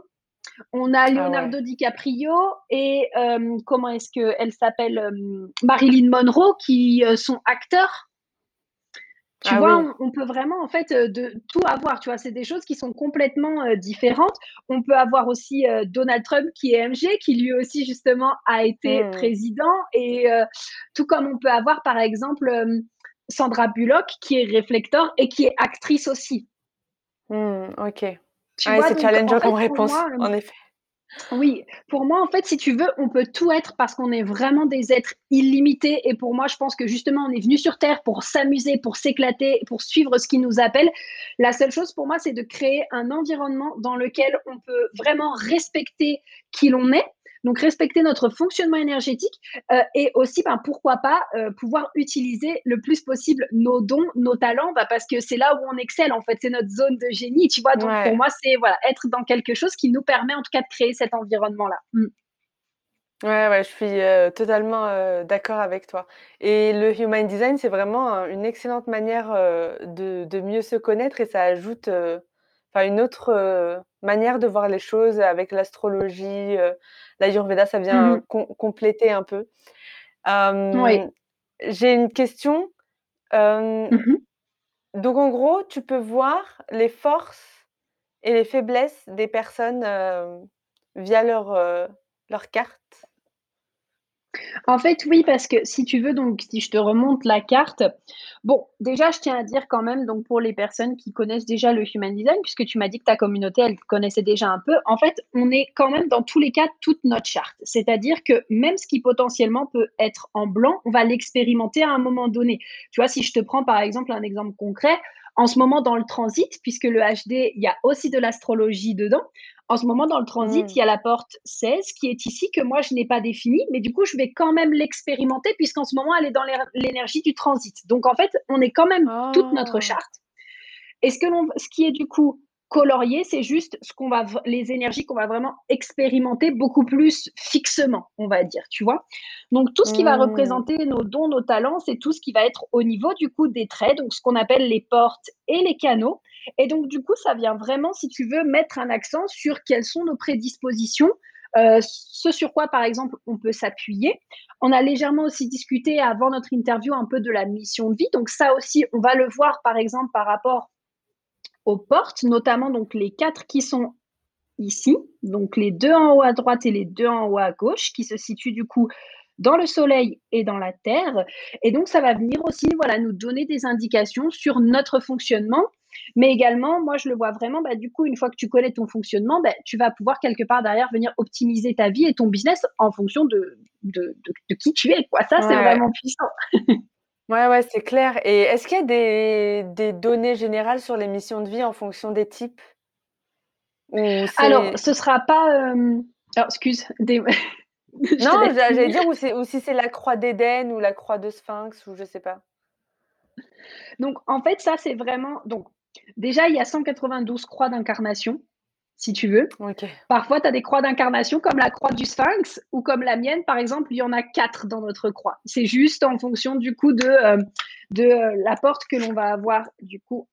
Speaker 2: on a ah Leonardo DiCaprio et euh, comment est-ce qu'elle s'appelle euh, Marilyn Monroe qui sont acteurs. Tu ah vois, on, peut vraiment en fait euh, de tout avoir. Tu vois, c'est des choses qui sont complètement euh, différentes. On peut avoir aussi euh, Donald Trump qui est MG, qui lui aussi justement a été mmh. président, et tout comme on peut avoir par exemple Sandra Bullock qui est réflecteur et qui est actrice aussi.
Speaker 1: Mmh, ok. c'est challengeant comme réponse, en effet.
Speaker 2: Oui, pour moi, en fait, si tu veux, on peut tout être parce qu'on est vraiment des êtres illimités. Et pour moi, je pense que justement, on est venu sur Terre pour s'amuser, pour s'éclater, pour suivre ce qui nous appelle. La seule chose pour moi, c'est de créer un environnement dans lequel on peut vraiment respecter qui l'on est, donc, respecter notre fonctionnement énergétique euh, et aussi, ben, pourquoi pas, euh, pouvoir utiliser le plus possible nos dons, nos talents, bah, parce que c'est là où on excelle, en fait, c'est notre zone de génie, tu vois? Donc, pour moi, c'est voilà, être dans quelque chose qui nous permet, en tout cas, de créer cet environnement-là. Mm.
Speaker 1: Ouais, ouais, je suis euh, totalement d'accord avec toi. Et le human design, c'est vraiment une excellente manière de, de, mieux se connaître et ça ajoute enfin une autre manière de voir les choses avec l'astrologie, l'Ayurveda, ça vient mmh compléter un peu. oui. J'ai une question. Mmh donc, en gros, tu peux voir les forces et les faiblesses des personnes via leur, leur carte?
Speaker 2: En fait, oui, parce que si tu veux, donc, si je te remonte la carte, bon, déjà, je tiens à dire quand même, donc, pour les personnes qui connaissent déjà le human design, puisque tu m'as dit que ta communauté, elle connaissait déjà un peu, en fait, on est quand même dans tous les cas toute notre charte. C'est-à-dire que même ce qui potentiellement peut être en blanc, on va l'expérimenter à un moment donné. Tu vois, si je te prends par exemple un exemple concret, en ce moment dans le transit, puisque le HD, il y a aussi de l'astrologie dedans. En ce moment, dans le transit, mmh. il y a la porte 16 qui est ici, que moi, je n'ai pas définie, mais du coup, je vais quand même l'expérimenter, puisqu'en ce moment, elle est dans l'énergie du transit. Donc, en fait, on est quand même toute notre ah. charte. Et ce, que ce qui est du coup colorier, c'est juste ce qu'on va, les énergies qu'on va vraiment expérimenter beaucoup plus fixement, on va dire, tu vois. Donc tout ce qui va mmh. représenter nos dons, nos talents, c'est tout ce qui va être au niveau du coup des traits, donc ce qu'on appelle les portes et les canaux. Et donc du coup, ça vient vraiment, si tu veux, mettre un accent sur quelles sont nos prédispositions, euh, ce sur quoi, par exemple, on peut s'appuyer. On a légèrement aussi discuté avant notre interview un peu de la mission de vie. Donc ça aussi, on va le voir, par exemple, par rapport aux portes, notamment donc les quatre qui sont ici, donc les deux en haut à droite et les deux en haut à gauche, qui se situent du coup dans le Soleil et dans la Terre. Et donc, ça va venir aussi voilà, nous donner des indications sur notre fonctionnement. Mais également, moi, je le vois vraiment, bah, du coup, une fois que tu connais ton fonctionnement, bah, tu vas pouvoir quelque part derrière venir optimiser ta vie et ton business en fonction de, de, qui tu es. Quoi. Ça, c'est vraiment puissant.
Speaker 1: Ouais, ouais, c'est clair et est-ce qu'il y a des des données générales sur les missions de vie en fonction des types?
Speaker 2: Alors, ce sera pas, alors excuse, des
Speaker 1: Non, j'allais dire ou ou si c'est la croix d'Éden ou la croix de Sphinx ou je sais pas.
Speaker 2: Donc en fait, ça, c'est vraiment donc déjà, il y a 192 croix d'incarnation si tu veux. Parfois, tu as des croix d'incarnation comme la croix du sphinx ou comme la mienne, par exemple, il y en a quatre dans notre croix. C'est juste en fonction du coup de, euh, de euh, la porte que l'on va avoir du coup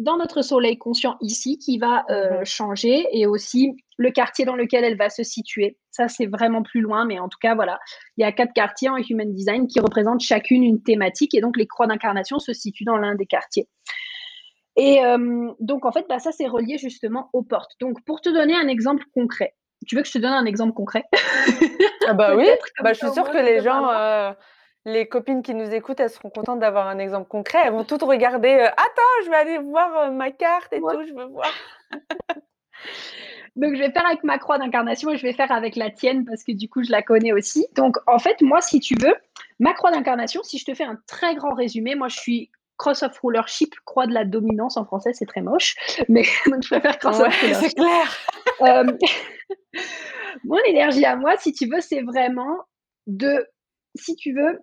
Speaker 2: dans notre soleil conscient ici qui va euh, mhm. changer et aussi le quartier dans lequel elle va se situer. Ça, c'est vraiment plus loin, mais en tout cas, voilà, il y a quatre quartiers en Human Design qui représentent chacune une thématique et donc les croix d'incarnation se situent dans l'un des quartiers. Et euh, donc, en fait, bah, ça, c'est relié justement aux portes. Donc, pour te donner un exemple concret, tu veux que je te donne un exemple concret?
Speaker 1: Ah bah oui, bah, je suis sûre que les gens, euh, les copines qui nous écoutent, elles seront contentes d'avoir un exemple concret. Elles vont toutes regarder, euh, attends, je vais aller voir ma carte et tout, je veux voir.
Speaker 2: Donc, je vais faire avec ma croix d'incarnation et je vais faire avec la tienne parce que du coup, je la connais aussi. Donc, en fait, moi, si tu veux, ma croix d'incarnation, si je te fais un très grand résumé, moi, je suis cross of rulership, croix de la dominance en français, c'est très moche, mais donc je préfère cross of rulership.
Speaker 1: C'est clair.
Speaker 2: Euh, mon énergie à moi, si tu veux, c'est vraiment de, si tu veux,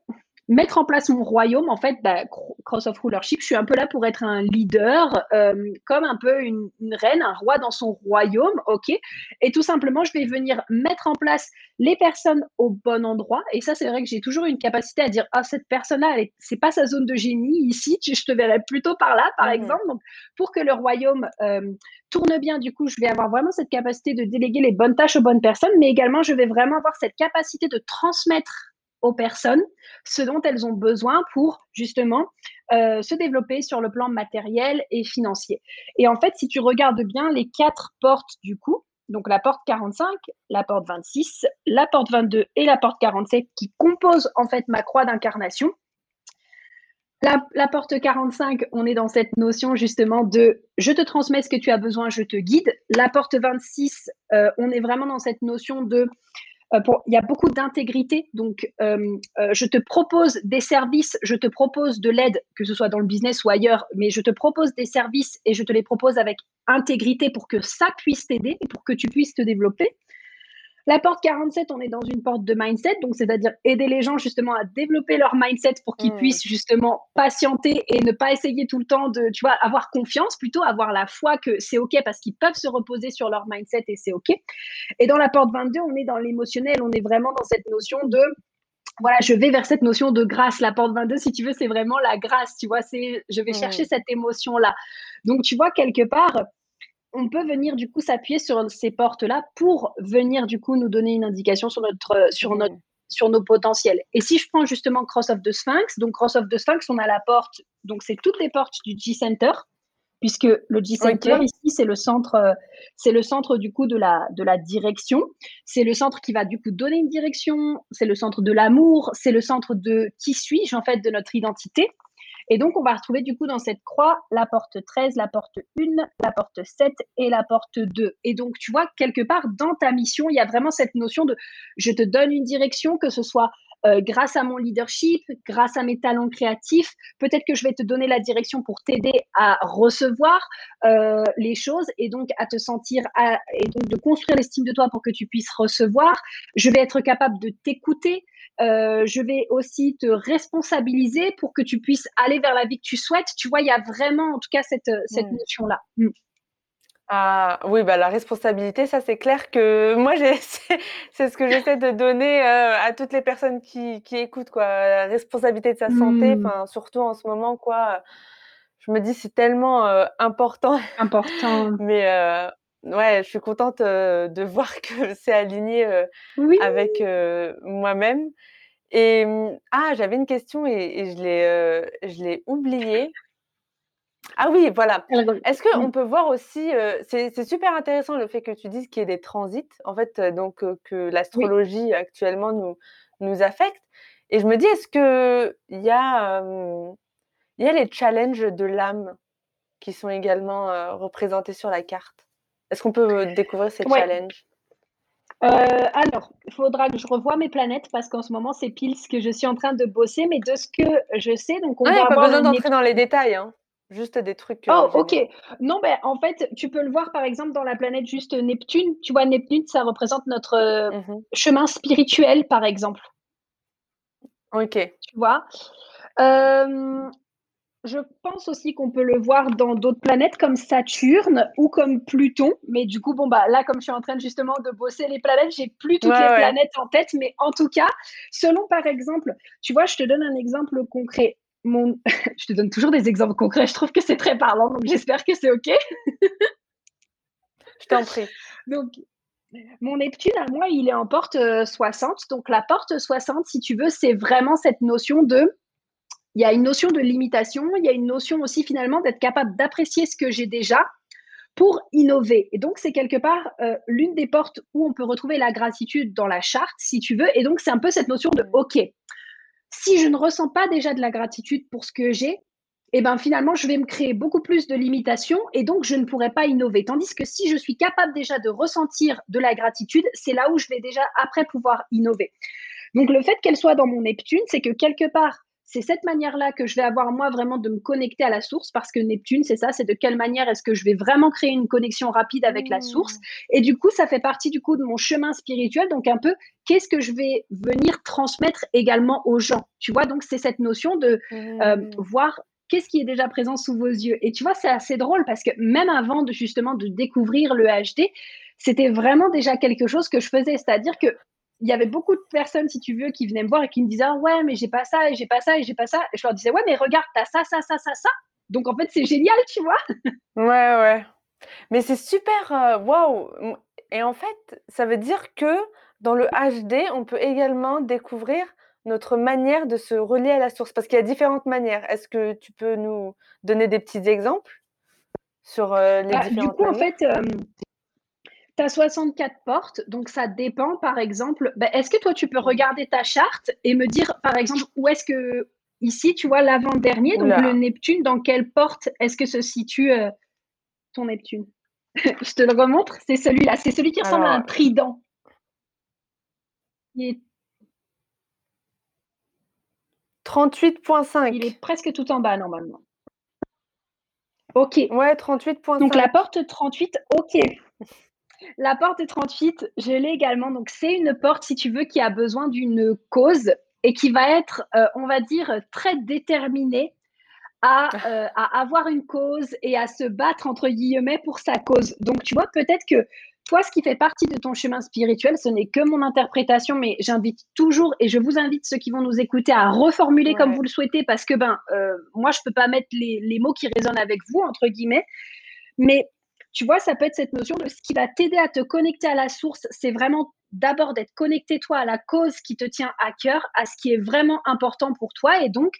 Speaker 2: mettre en place mon royaume, en fait, bah, Cross of Rulership, je suis un peu là pour être un leader, euh, comme un peu une, reine, un roi dans son royaume, ok Et tout simplement, je vais venir mettre en place les personnes au bon endroit. Et ça, c'est vrai que j'ai toujours une capacité à dire, ah, cette personne-là, c'est pas sa zone de génie ici, je te verrais plutôt par là, par mmh exemple. Donc, pour que le royaume euh, tourne bien, du coup, je vais avoir vraiment cette capacité de déléguer les bonnes tâches aux bonnes personnes, mais également, je vais vraiment avoir cette capacité de transmettre aux personnes ce dont elles ont besoin pour justement euh, se développer sur le plan matériel et financier. Et en fait, si tu regardes bien les quatre portes du coup, donc la porte 45, la porte 26, la porte 22 et la porte 47 qui composent en fait ma croix d'incarnation. La, porte 45, on est dans cette notion justement de je te transmets ce que tu as besoin, je te guide. La porte 26, euh, on est vraiment dans cette notion de euh, il y a beaucoup d'intégrité. Donc, euh, euh, je te propose des services, je te propose de l'aide, que ce soit dans le business ou ailleurs, mais je te propose des services et je te les propose avec intégrité pour que ça puisse t'aider et pour que tu puisses te développer. La porte 47, on est dans une porte de mindset, donc c'est-à-dire aider les gens justement à développer leur mindset pour qu'ils mmh. puissent justement patienter et ne pas essayer tout le temps de, tu vois, avoir confiance, plutôt avoir la foi que c'est OK parce qu'ils peuvent se reposer sur leur mindset et c'est OK. Et dans la porte 22, on est dans l'émotionnel, on est vraiment dans cette notion de voilà, je vais vers cette notion de grâce. La porte 22, si tu veux, c'est vraiment la grâce, tu vois, c'est je vais mmh. chercher cette émotion-là. Donc, tu vois, quelque part, on peut venir du coup s'appuyer sur ces portes-là pour venir du coup nous donner une indication sur notre sur notre sur nos potentiels. Et si je prends justement Cross of the Sphinx, donc Cross of the Sphinx, on a la porte, donc c'est toutes les portes du G-Center, puisque le G-Center ici, c'est le centre, c'est le centre du coup de la, de la direction. C'est le centre qui va du coup donner une direction, c'est le centre de l'amour, c'est le centre de qui suis-je en fait, de notre identité. Et donc, on va retrouver du coup dans cette croix la porte 13, la porte 1, la porte 7 et la porte 2. Et donc, tu vois, quelque part, dans ta mission, il y a vraiment cette notion de je te donne une direction, que ce soit euh, grâce à mon leadership, grâce à mes talents créatifs. Peut-être que je vais te donner la direction pour t'aider à recevoir euh, les choses et donc à te sentir et donc de construire l'estime de toi pour que tu puisses recevoir. Je vais être capable de t'écouter. Euh, je vais aussi te responsabiliser pour que tu puisses aller vers la vie que tu souhaites. Tu vois, il y a vraiment, en tout cas, cette, cette notion-là. Mm.
Speaker 1: Ah oui, bah, la responsabilité, ça c'est clair que moi c'est ce que j'essaie de donner, euh, à toutes les personnes qui qui écoutent quoi, la responsabilité de sa santé, mmh. surtout en ce moment quoi, je me dis c'est tellement, euh, important.
Speaker 2: Important.
Speaker 1: Mais, euh, ouais, je suis contente, de voir que c'est aligné, avec, moi-même et mmh, ah j'avais une question et et je l'ai, je l'ai oubliée. Ah oui, voilà. Est-ce qu'on peut voir aussi, c'est super intéressant le fait que tu dises qu'il y ait des transits, en fait, donc que l'astrologie actuellement nous nous affecte et je me dis, est-ce qu'il y a, il y a les challenges de l'âme qui sont également, représentés sur la carte? Est-ce qu'on peut, découvrir ces challenges?
Speaker 2: alors, il faudra que je revoie mes planètes parce qu'en ce moment, c'est pile ce que je suis en train de bosser, mais de ce que je sais, donc
Speaker 1: on va pas besoin d'entrer dans les détails, hein. Juste des trucs.
Speaker 2: Oh, ok. Non, ben, en fait, tu peux le voir par exemple dans la planète juste Neptune. Tu vois, Neptune, ça représente notre euh, mmh chemin spirituel, par exemple.
Speaker 1: Ok.
Speaker 2: Tu vois? Je pense aussi qu'on peut le voir dans d'autres planètes comme Saturne ou comme Pluton. Mais du coup, bon, bah là, comme je suis en train justement de bosser les planètes, j'ai plus toutes les planètes en tête. Mais en tout cas, selon par exemple, tu vois, je te donne un exemple concret. je te donne toujours des exemples concrets, je trouve que c'est très parlant, donc j'espère que c'est OK.
Speaker 1: je t'en prie.
Speaker 2: Donc, mon Neptune, à moi, il est en porte 60. Euh, donc, la porte 60, si tu veux, c'est vraiment cette notion de. Il y a une notion de limitation, il y a une notion aussi finalement d'être capable d'apprécier ce que j'ai déjà pour innover. Et donc, c'est quelque part euh, l'une des portes où on peut retrouver la gratitude dans la charte, si tu veux. Et donc, c'est un peu cette notion de OK, si je ne ressens pas déjà de la gratitude pour ce que j'ai, et ben finalement, je vais me créer beaucoup plus de limitations et donc je ne pourrai pas innover. Tandis que si je suis capable déjà de ressentir de la gratitude, c'est là où je vais déjà après pouvoir innover. Donc le fait qu'elle soit dans mon Neptune, c'est que quelque part, c'est cette manière-là que je vais avoir moi vraiment de me connecter à la source parce que Neptune, c'est ça, c'est de quelle manière est-ce que je vais vraiment créer une connexion rapide avec la source. Mmh. Et du coup, ça fait partie du coup de mon chemin spirituel. Donc un peu, qu'est-ce que je vais venir transmettre également aux gens Tu vois, donc c'est cette notion de euh, mmh. voir qu'est-ce qui est déjà présent sous vos yeux. Et tu vois, c'est assez drôle parce que même avant de justement de découvrir le HD, c'était vraiment déjà quelque chose que je faisais. C'est-à-dire que il y avait beaucoup de personnes, si tu veux, qui venaient me voir et qui me disaient ah ouais, mais j'ai pas ça et j'ai pas ça et j'ai pas ça. Et je leur disais ouais, mais regarde, t'as ça, ça, ça, ça, ça. Donc en fait, c'est génial, tu vois.
Speaker 1: ouais, ouais. Mais c'est super, euh, waouh. Et en fait, ça veut dire que dans le HD, on peut également découvrir notre manière de se relier à la source. Parce qu'il y a différentes manières. Est-ce que tu peux nous donner des petits exemples sur euh, les bah, différentes
Speaker 2: Du coup,
Speaker 1: en
Speaker 2: fait, euh, tu as 64 portes, donc ça dépend, par exemple. Ben, est-ce que toi, tu peux regarder ta charte et me dire, par exemple, où est-ce que, ici, tu vois l'avant-dernier, donc le Neptune, dans quelle porte est-ce que se situe euh, ton Neptune? Je te le remontre, c'est celui-là, c'est celui qui ressemble à un trident.
Speaker 1: Il est 38.5.
Speaker 2: Il est presque tout en bas, normalement. Ok.
Speaker 1: Ouais, 38.5.
Speaker 2: Donc la porte 38, ok. La porte 38, je l'ai également. Donc, c'est une porte, si tu veux, qui a besoin d'une cause et qui va être, euh, on va dire, très déterminée à, euh, à, avoir une cause et à se battre, entre guillemets, pour sa cause. Donc, tu vois, peut-être que toi, ce qui fait partie de ton chemin spirituel, ce n'est que mon interprétation, mais j'invite toujours, et je vous invite ceux qui vont nous écouter à reformuler comme vous le souhaitez, parce que ben, euh, moi, je ne peux pas mettre les, les mots qui résonnent avec vous, entre guillemets. Mais tu vois, ça peut être cette notion de ce qui va t'aider à te connecter à la source. C'est vraiment d'abord d'être connecté, toi, à la cause qui te tient à cœur, à ce qui est vraiment important pour toi. Et donc,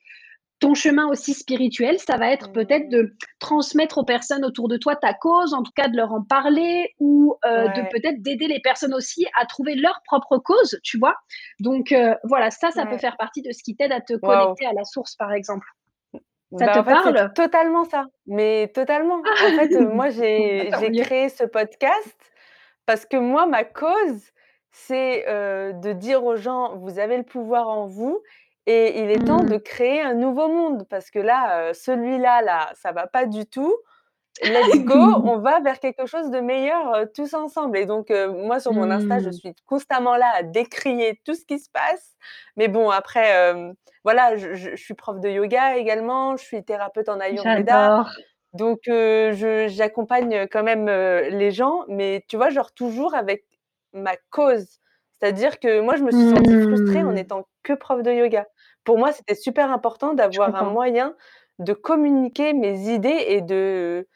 Speaker 2: ton chemin aussi spirituel, ça va être peut-être de transmettre aux personnes autour de toi ta cause, en tout cas de leur en parler ou euh, de peut-être d'aider les personnes aussi à trouver leur propre cause, tu vois. Donc euh, voilà, ça, ça peut faire partie de ce qui t'aide à te connecter à la source, par exemple.
Speaker 1: Ça bah, te parle? Totalement ça, mais totalement. En fait, moi, j'ai créé ce podcast parce que moi, ma cause, c'est de dire aux gens, vous avez le pouvoir en vous et il est temps de mmh. créer un nouveau monde parce que là, celui-là, là, ça va pas du tout. Let's go, on va vers quelque chose de meilleur tous ensemble. Et donc, moi, sur mon Insta, je mmh. suis constamment là à décrier tout ce qui se passe. Mais bon, après, voilà, je, suis prof de yoga également, je suis thérapeute en Ayurveda. Donc, j'accompagne quand même les gens, mais tu vois, genre toujours avec ma cause. C'est-à-dire que moi, je me suis sentie frustrée en mmh. étant que prof de yoga. Pour moi, c'était super important d'avoir un moyen de communiquer mes idées et de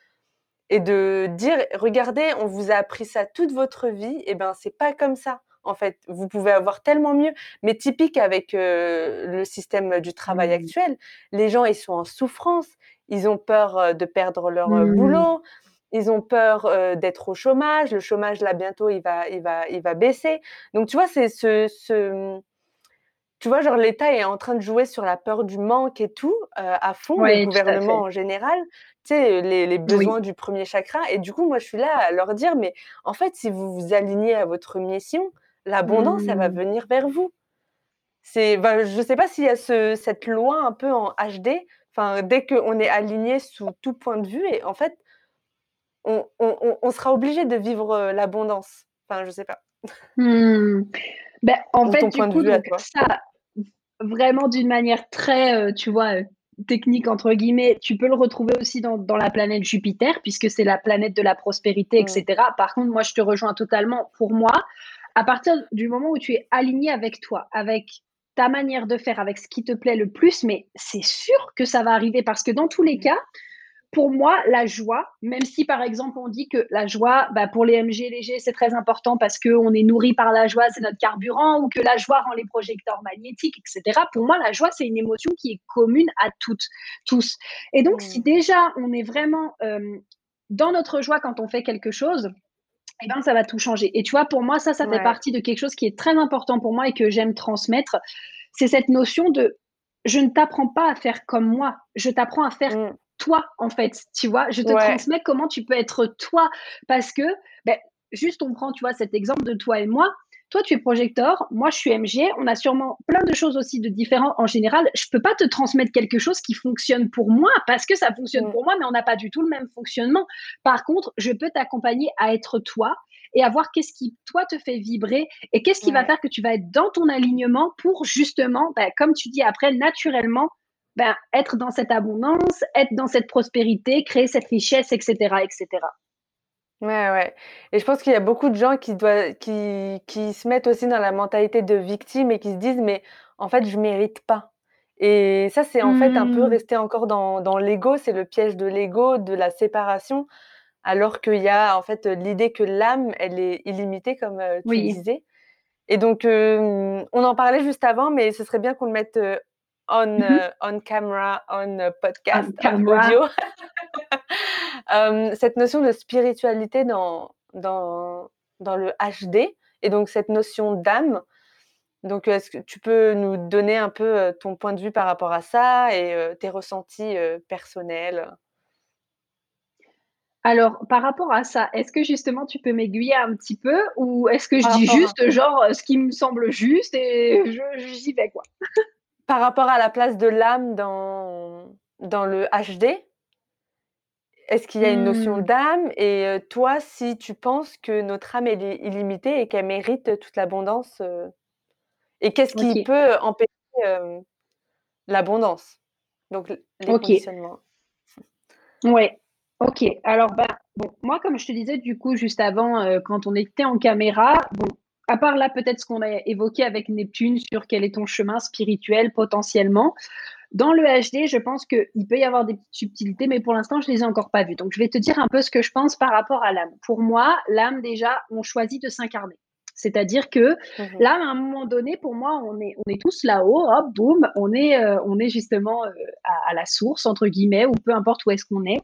Speaker 1: et de dire regardez, on vous a appris ça toute votre vie, et ben c'est pas comme ça. En fait, vous pouvez avoir tellement mieux, mais typique avec le système du travail mmh. actuel, les gens ils sont en souffrance, ils ont peur de perdre leur mmh. boulot, ils ont peur d'être au chômage, le chômage là bientôt il va il va il va baisser. Donc tu vois c'est ce, ce tu vois, genre l'État est en train de jouer sur la peur du manque et tout à fond, le gouvernement en général les, besoins du premier chakra. Et du coup, moi, je suis là à leur dire, mais en fait, si vous vous alignez à votre mission, l'abondance, elle va mmh. venir vers vous. C'est, ben, je ne sais pas s'il y a cette loi un peu en HD. Enfin, dès qu'on est aligné sous tout point de vue, et en fait, on, sera obligé de vivre l'abondance. Enfin, je sais pas.
Speaker 2: Mmh. Ben, en fait, du coup, ça, vraiment d'une manière très, tu vois, technique, entre guillemets, tu peux le retrouver aussi dans, la planète Jupiter, puisque c'est la planète de la prospérité, etc. Par contre, moi, je te rejoins totalement. Pour moi, à partir du moment où tu es aligné avec toi, avec ta manière de faire, avec ce qui te plaît le plus, mais c'est sûr que ça va arriver parce que dans tous les cas, pour moi, la joie, même si par exemple on dit que la joie, bah, pour les MG légers, c'est très important parce qu'on est nourri par la joie, c'est notre carburant, ou que la joie rend les projecteurs magnétiques, etc. Pour moi, la joie, c'est une émotion qui est commune à toutes, tous. Et donc, si mmh. déjà on est vraiment euh, dans notre joie quand on fait quelque chose, eh ben, ça va tout changer. Et tu vois, pour moi, ça, ça fait partie de quelque chose qui est très important pour moi et que j'aime transmettre. C'est cette notion de je ne t'apprends pas à faire comme moi, je t'apprends à faire
Speaker 1: Mmh.
Speaker 2: Toi, en fait, tu vois? Je te
Speaker 1: Ouais.
Speaker 2: transmets comment tu peux être toi parce que, beh, juste on prend, tu vois, cet exemple de toi et moi. Toi, tu es projecteur, moi, je suis MG, on a sûrement plein de choses aussi de différents. En général, je peux pas te transmettre quelque chose qui fonctionne pour moi parce que ça fonctionne
Speaker 1: Mmh.
Speaker 2: pour moi, mais on n'a pas du tout le même fonctionnement. Par contre, je peux t'accompagner à être toi et à voir qu'est-ce qui, toi, te fait vibrer et qu'est-ce qui va faire que tu vas être dans ton alignement pour justement, bah, comme tu dis après, naturellement, ben, être dans cette abondance, être dans cette prospérité, créer cette richesse, et cetera, et cetera.
Speaker 1: Ouais, ouais et je pense qu'il y a beaucoup de gens qui doivent qui qui se mettent aussi dans la mentalité de victime et qui se disent: «Mais en fait, je mérite pas» et ça, c'est en fait un peu
Speaker 2: Mmh.
Speaker 1: rester encore dans dans l'ego, c'est le piège de l'ego, de la séparation, alors qu'il y a en fait, l'idée que l'âme, elle est illimitée comme, heu, tu
Speaker 2: Oui.
Speaker 1: disais et donc hem, on en parlait juste avant, mais ce serait bien qu'on le mette, heu, on,
Speaker 2: Mmh
Speaker 1: heu, on camera, on, heu, podcast,
Speaker 2: On
Speaker 1: audio. Hem, cette notion de spiritualité dans dans dans le HD et donc cette notion d'âme. Donc, est-ce que tu peux nous donner un peu, ton point de vue par rapport à ça et tes ressentis, personnels?
Speaker 2: Alors, par rapport à ça, est-ce que justement tu peux m'aiguiller un petit peu ou est-ce que je
Speaker 1: Par
Speaker 2: dis juste genre, ce qui me semble juste et je j'y vais quoi?
Speaker 1: par rapport à la place de l'âme dans dans le HD? Est-ce qu'il y a une notion
Speaker 2: Mmh.
Speaker 1: d'âme? Et heu, toi, si tu penses que notre âme, est illimitée et qu'elle mérite toute l'abondance, heu et qu'est-ce qui peut empêcher, hem, l'abondance? Donc les
Speaker 2: OK.
Speaker 1: conditionnements.
Speaker 2: Ouais. OK. Alors, bah, bon, moi, comme je te disais, du coup, juste avant, quand on était en caméra, bon, à part là, peut-être ce qu'on a évoqué avec Neptune sur quel est ton chemin spirituel potentiellement. Dans le HD, je pense qu'il peut y avoir des petites subtilités, mais pour l'instant, je les ai encore pas vues. Donc, je vais te dire un peu ce que je pense par rapport à l'âme. Pour moi, l'âme, déjà, on choisit de s'incarner. C'est-à-dire que
Speaker 1: Mmh mh.
Speaker 2: là, à un moment donné, pour moi, on est, on est tous là-haut, hop, boum, on est, euh, on est justement euh, à, à la source, entre guillemets, ou peu importe où est-ce qu'on est.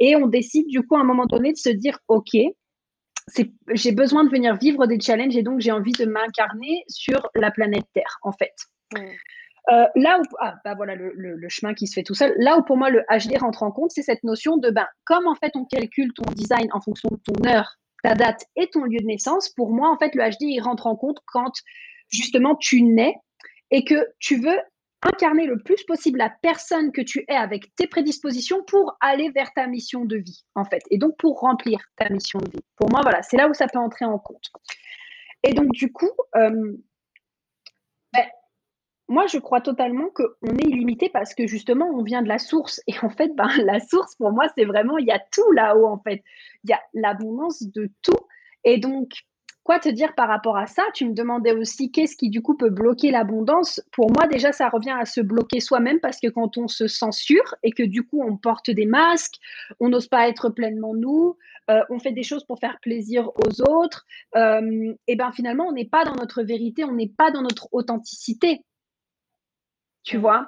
Speaker 2: Et on décide, du coup, à un moment donné, de se dire, OK, j'ai besoin de venir vivre des challenges et donc j'ai envie de m'incarner sur la planète Terre, en fait.
Speaker 1: Mmh.
Speaker 2: Euh, là où, ah, bah voilà le, le, le, chemin qui se fait tout seul. Là où pour moi le HD rentre en compte, c'est cette notion de, ben, comme en fait on calcule ton design en fonction de ton heure, ta date et ton lieu de naissance, pour moi en fait le HD il rentre en compte quand justement tu nais et que tu veux incarner le plus possible la personne que tu es avec tes prédispositions pour aller vers ta mission de vie en fait et donc pour remplir ta mission de vie. Pour moi voilà, c'est là où ça peut entrer en compte. Et donc du coup, euh, ben, moi, je crois totalement qu'on est illimité parce que justement, on vient de la source. Et en fait, ben, la source, pour moi, c'est vraiment, il y a tout là-haut, en fait. Il y a l'abondance de tout. Et donc, quoi te dire par rapport à ça? Tu me demandais aussi qu'est-ce qui, du coup, peut bloquer l'abondance. Pour moi, déjà, ça revient à se bloquer soi-même parce que quand on se censure et que, du coup, on porte des masques, on n'ose pas être pleinement nous, euh, on fait des choses pour faire plaisir aux autres, euh, et ben finalement, on n'est pas dans notre vérité, on n'est pas dans notre authenticité. Tu vois?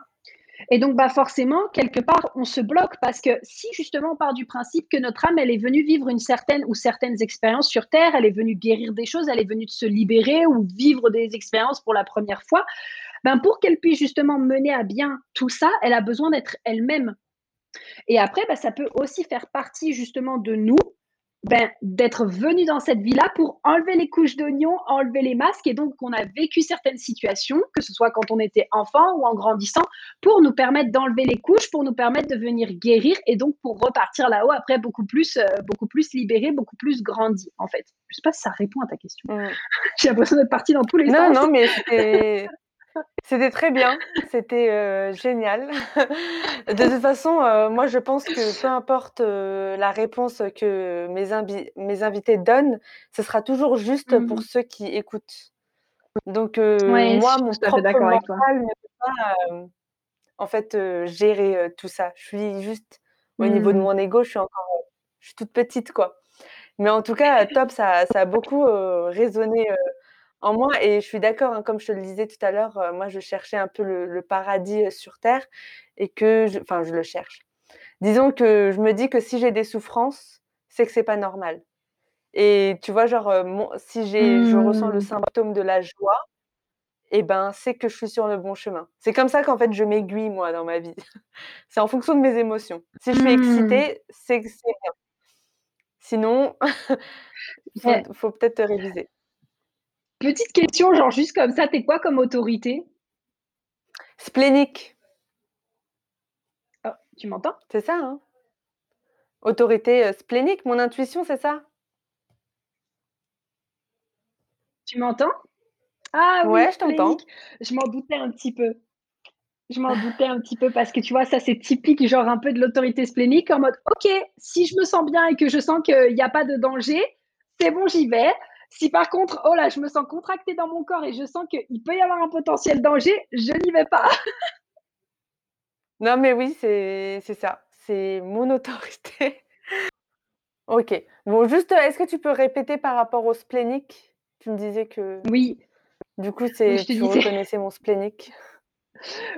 Speaker 2: Et donc, bah, forcément, quelque part, on se bloque parce que si justement on part du principe que notre âme, elle est venue vivre une certaine ou certaines expériences sur Terre, elle est venue guérir des choses, elle est venue se libérer ou vivre des expériences pour la première fois, ben pour qu'elle puisse justement mener à bien tout ça, elle a besoin d'être elle-même. Et après, ben, ça peut aussi faire partie justement de nous ben, d'être venu dans cette vie-là pour enlever les couches d'oignons, enlever les masques, et donc qu'on a vécu certaines situations, que ce soit quand on était enfant ou en grandissant, pour nous permettre d'enlever les couches, pour nous permettre de venir guérir, et donc pour repartir là-haut après beaucoup plus, euh, beaucoup plus libéré, beaucoup plus grandi, en fait. Je sais pas si ça répond à ta question.
Speaker 1: Mmh.
Speaker 2: J'ai l'impression d'être partie dans tous les
Speaker 1: Non,
Speaker 2: sens.
Speaker 1: non, mais c'était très bien, c'était, heu, génial. De toute façon, heu, moi, je pense que peu importe, heu, la réponse que mes invi mes invités donnent, ce sera toujours juste pour
Speaker 2: Mmh.
Speaker 1: ceux qui écoutent. Donc heu,
Speaker 2: Ouais, je
Speaker 1: moi,
Speaker 2: suis
Speaker 1: mon
Speaker 2: tout à fait
Speaker 1: propre
Speaker 2: d'accord avec toi.
Speaker 1: mental ne peut pas, hem, en fait, heu, gérer, heu, tout ça. Je suis juste au niveau de
Speaker 2: Mmh.
Speaker 1: mon ego, je suis encore, heu, je suis toute petite, quoi. Mais en tout cas, top, ça ça a beaucoup, heu, résonné, heu, en moi et je suis d'accord, hein, comme je te le disais tout à l'heure, heu, moi, je cherchais un peu le le paradis, heu, sur terre et que je enfin, je le cherche. Disons que je me dis que si j'ai des souffrances, c'est que c'est pas normal et tu vois, genre, heu, mon si j'ai je ressens le
Speaker 2: Mmh.
Speaker 1: symptôme de la joie et ben, c'est que je suis sur le bon chemin. C'est comme ça qu'en fait je m'aiguille moi dans ma vie. C'est en fonction de mes émotions. Si je suis
Speaker 2: Mmh.
Speaker 1: excitée, c'est que c'est bien. Sinon, faut
Speaker 2: Ouais.
Speaker 1: faut peut-être réviser.
Speaker 2: Petite question, genre juste comme ça, tu es quoi comme autorité?
Speaker 1: Splénique,
Speaker 2: Oh, tu m'entends?
Speaker 1: c'est ça, hein? Autorité, heu, splénique, mon intuition, c'est ça?
Speaker 2: Tu m'entends? Ah oui,
Speaker 1: Ouais, je t'entends.
Speaker 2: Je m'en doutais un petit peu. Je m'en doutais un petit peu parce que tu vois, ça c'est typique, genre un peu de l'autorité splénique en mode OK, si je me sens bien et que je sens qu'il y a pas de danger, c'est bon, j'y vais. Si par contre, oh là, je me sens contractée dans mon corps et je sens qu'il peut y avoir un potentiel danger, je n'y vais pas.
Speaker 1: Non, mais oui, c'est ça, c'est mon autorité. OK. Bon, juste, est-ce que tu peux répéter par rapport au splénique? Tu me disais que,
Speaker 2: Oui,
Speaker 1: du coup, c'est tu
Speaker 2: disais
Speaker 1: reconnaissais mon splénique.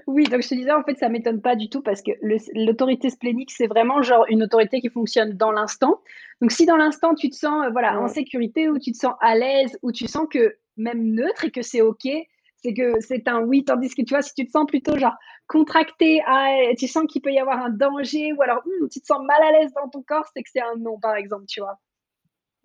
Speaker 2: Oui, donc je te disais, en fait, ça m'étonne pas du tout parce que l'autorité splénique, c'est vraiment genre une autorité qui fonctionne dans l'instant. Donc si dans l'instant, tu te sens, heu, voilà, en sécurité ou tu te sens à l'aise ou tu sens que même neutre et que c'est OK, c'est que c'est un oui. Tandis que tu vois, si tu te sens plutôt genre contracté, ah, et tu sens qu'il peut y avoir un danger ou alors, mmh, tu te sens mal à l'aise dans ton corps, c'est que c'est un non, par exemple, tu vois?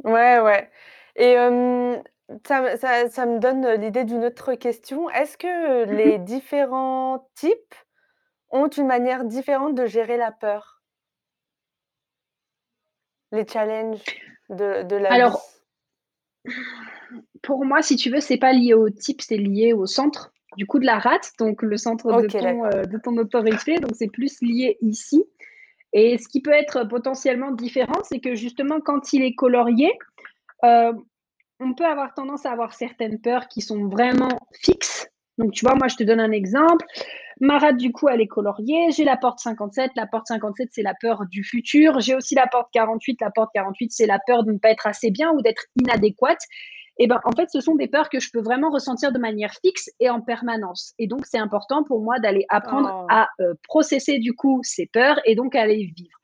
Speaker 1: Ouais, ouais et hem, ça me ça ça me donne, l'idée d'une autre question. Est-ce que
Speaker 2: Mmh mh.
Speaker 1: les différents types ont une manière différente de gérer la peur? Les challenges de de la vie?
Speaker 2: Alors Pour moi, si tu veux, c'est pas lié au type, c'est lié au centre, du coup, de la rate, donc le centre de
Speaker 1: OK,
Speaker 2: ton,
Speaker 1: d'accord.
Speaker 2: heu, de ton autorité, donc c'est plus lié ici et ce qui peut être potentiellement différent, c'est que justement quand il est colorié, heu, on peut avoir tendance à avoir certaines peurs qui sont vraiment fixes. Donc tu vois, moi, je te donne un exemple. Ma rate, du coup, elle est coloriée. J'ai la porte 57. La porte 57, c'est la peur du futur. J'ai aussi la porte 48. La porte 48, c'est la peur de ne pas être assez bien ou d'être inadéquate. Et ben, en fait, ce sont des peurs que je peux vraiment ressentir de manière fixe et en permanence. Et donc, c'est important pour moi d'aller apprendre
Speaker 1: Oh.
Speaker 2: à euh, processer du coup ces peurs et donc à les vivre.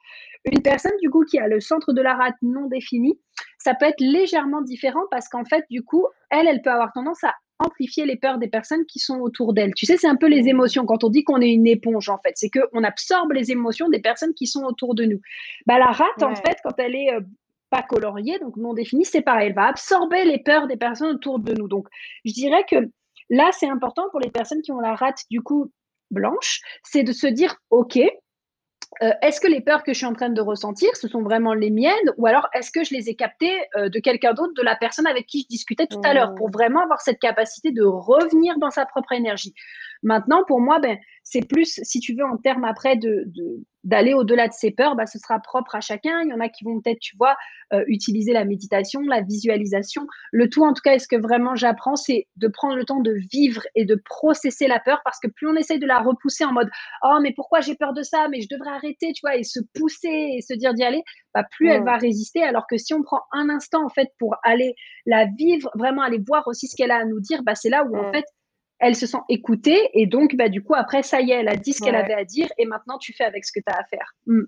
Speaker 2: Une personne du coup qui a le centre de la rate non défini, ça peut être légèrement différent parce qu'en fait, du coup, elle, elle peut avoir tendance à amplifier les peurs des personnes qui sont autour d'elle. Tu sais, c'est un peu les émotions. Quand on dit qu'on est une éponge, en fait, c'est qu'on absorbe les émotions des personnes qui sont autour de nous. Bah, la rate, en fait, quand elle est euh, pas coloriée, donc non définie, c'est pareil. Elle va absorber les peurs des personnes autour de nous. Donc, je dirais que là, c'est important pour les personnes qui ont la rate, du coup, blanche, c'est de se dire, OK, euh, est-ce que les peurs que je suis en train de ressentir, ce sont vraiment les miennes ou alors est-ce que je les ai captées euh, de quelqu'un d'autre, de la personne avec qui je discutais tout à l'heure, pour
Speaker 1: Mmh.
Speaker 2: vraiment avoir cette capacité de revenir dans sa propre énergie? Maintenant, pour moi, ben, c'est plus, si tu veux, en termes après de, de- d'aller au-delà de ces peurs, ben, ce sera propre à chacun. Il y en a qui vont peut-être, tu vois, euh, utiliser la méditation, la visualisation. Le tout, en tout cas, est-ce que vraiment j'apprends, c'est de prendre le temps de vivre et de processer la peur parce que plus on essaye de la repousser en mode oh mais pourquoi j'ai peur de ça, mais je devrais arrêter, tu vois, et se pousser et se dire d'y aller, bah, plus elle va résister. Alors que si on prend un instant en fait pour aller la vivre, vraiment aller voir aussi ce qu'elle a à nous dire, bah, c'est là où en fait elle se sent écoutée et donc bah, du coup après ça y est, elle a dit ce qu'elle avait à dire et maintenant tu fais avec ce que tu as à faire. Mm.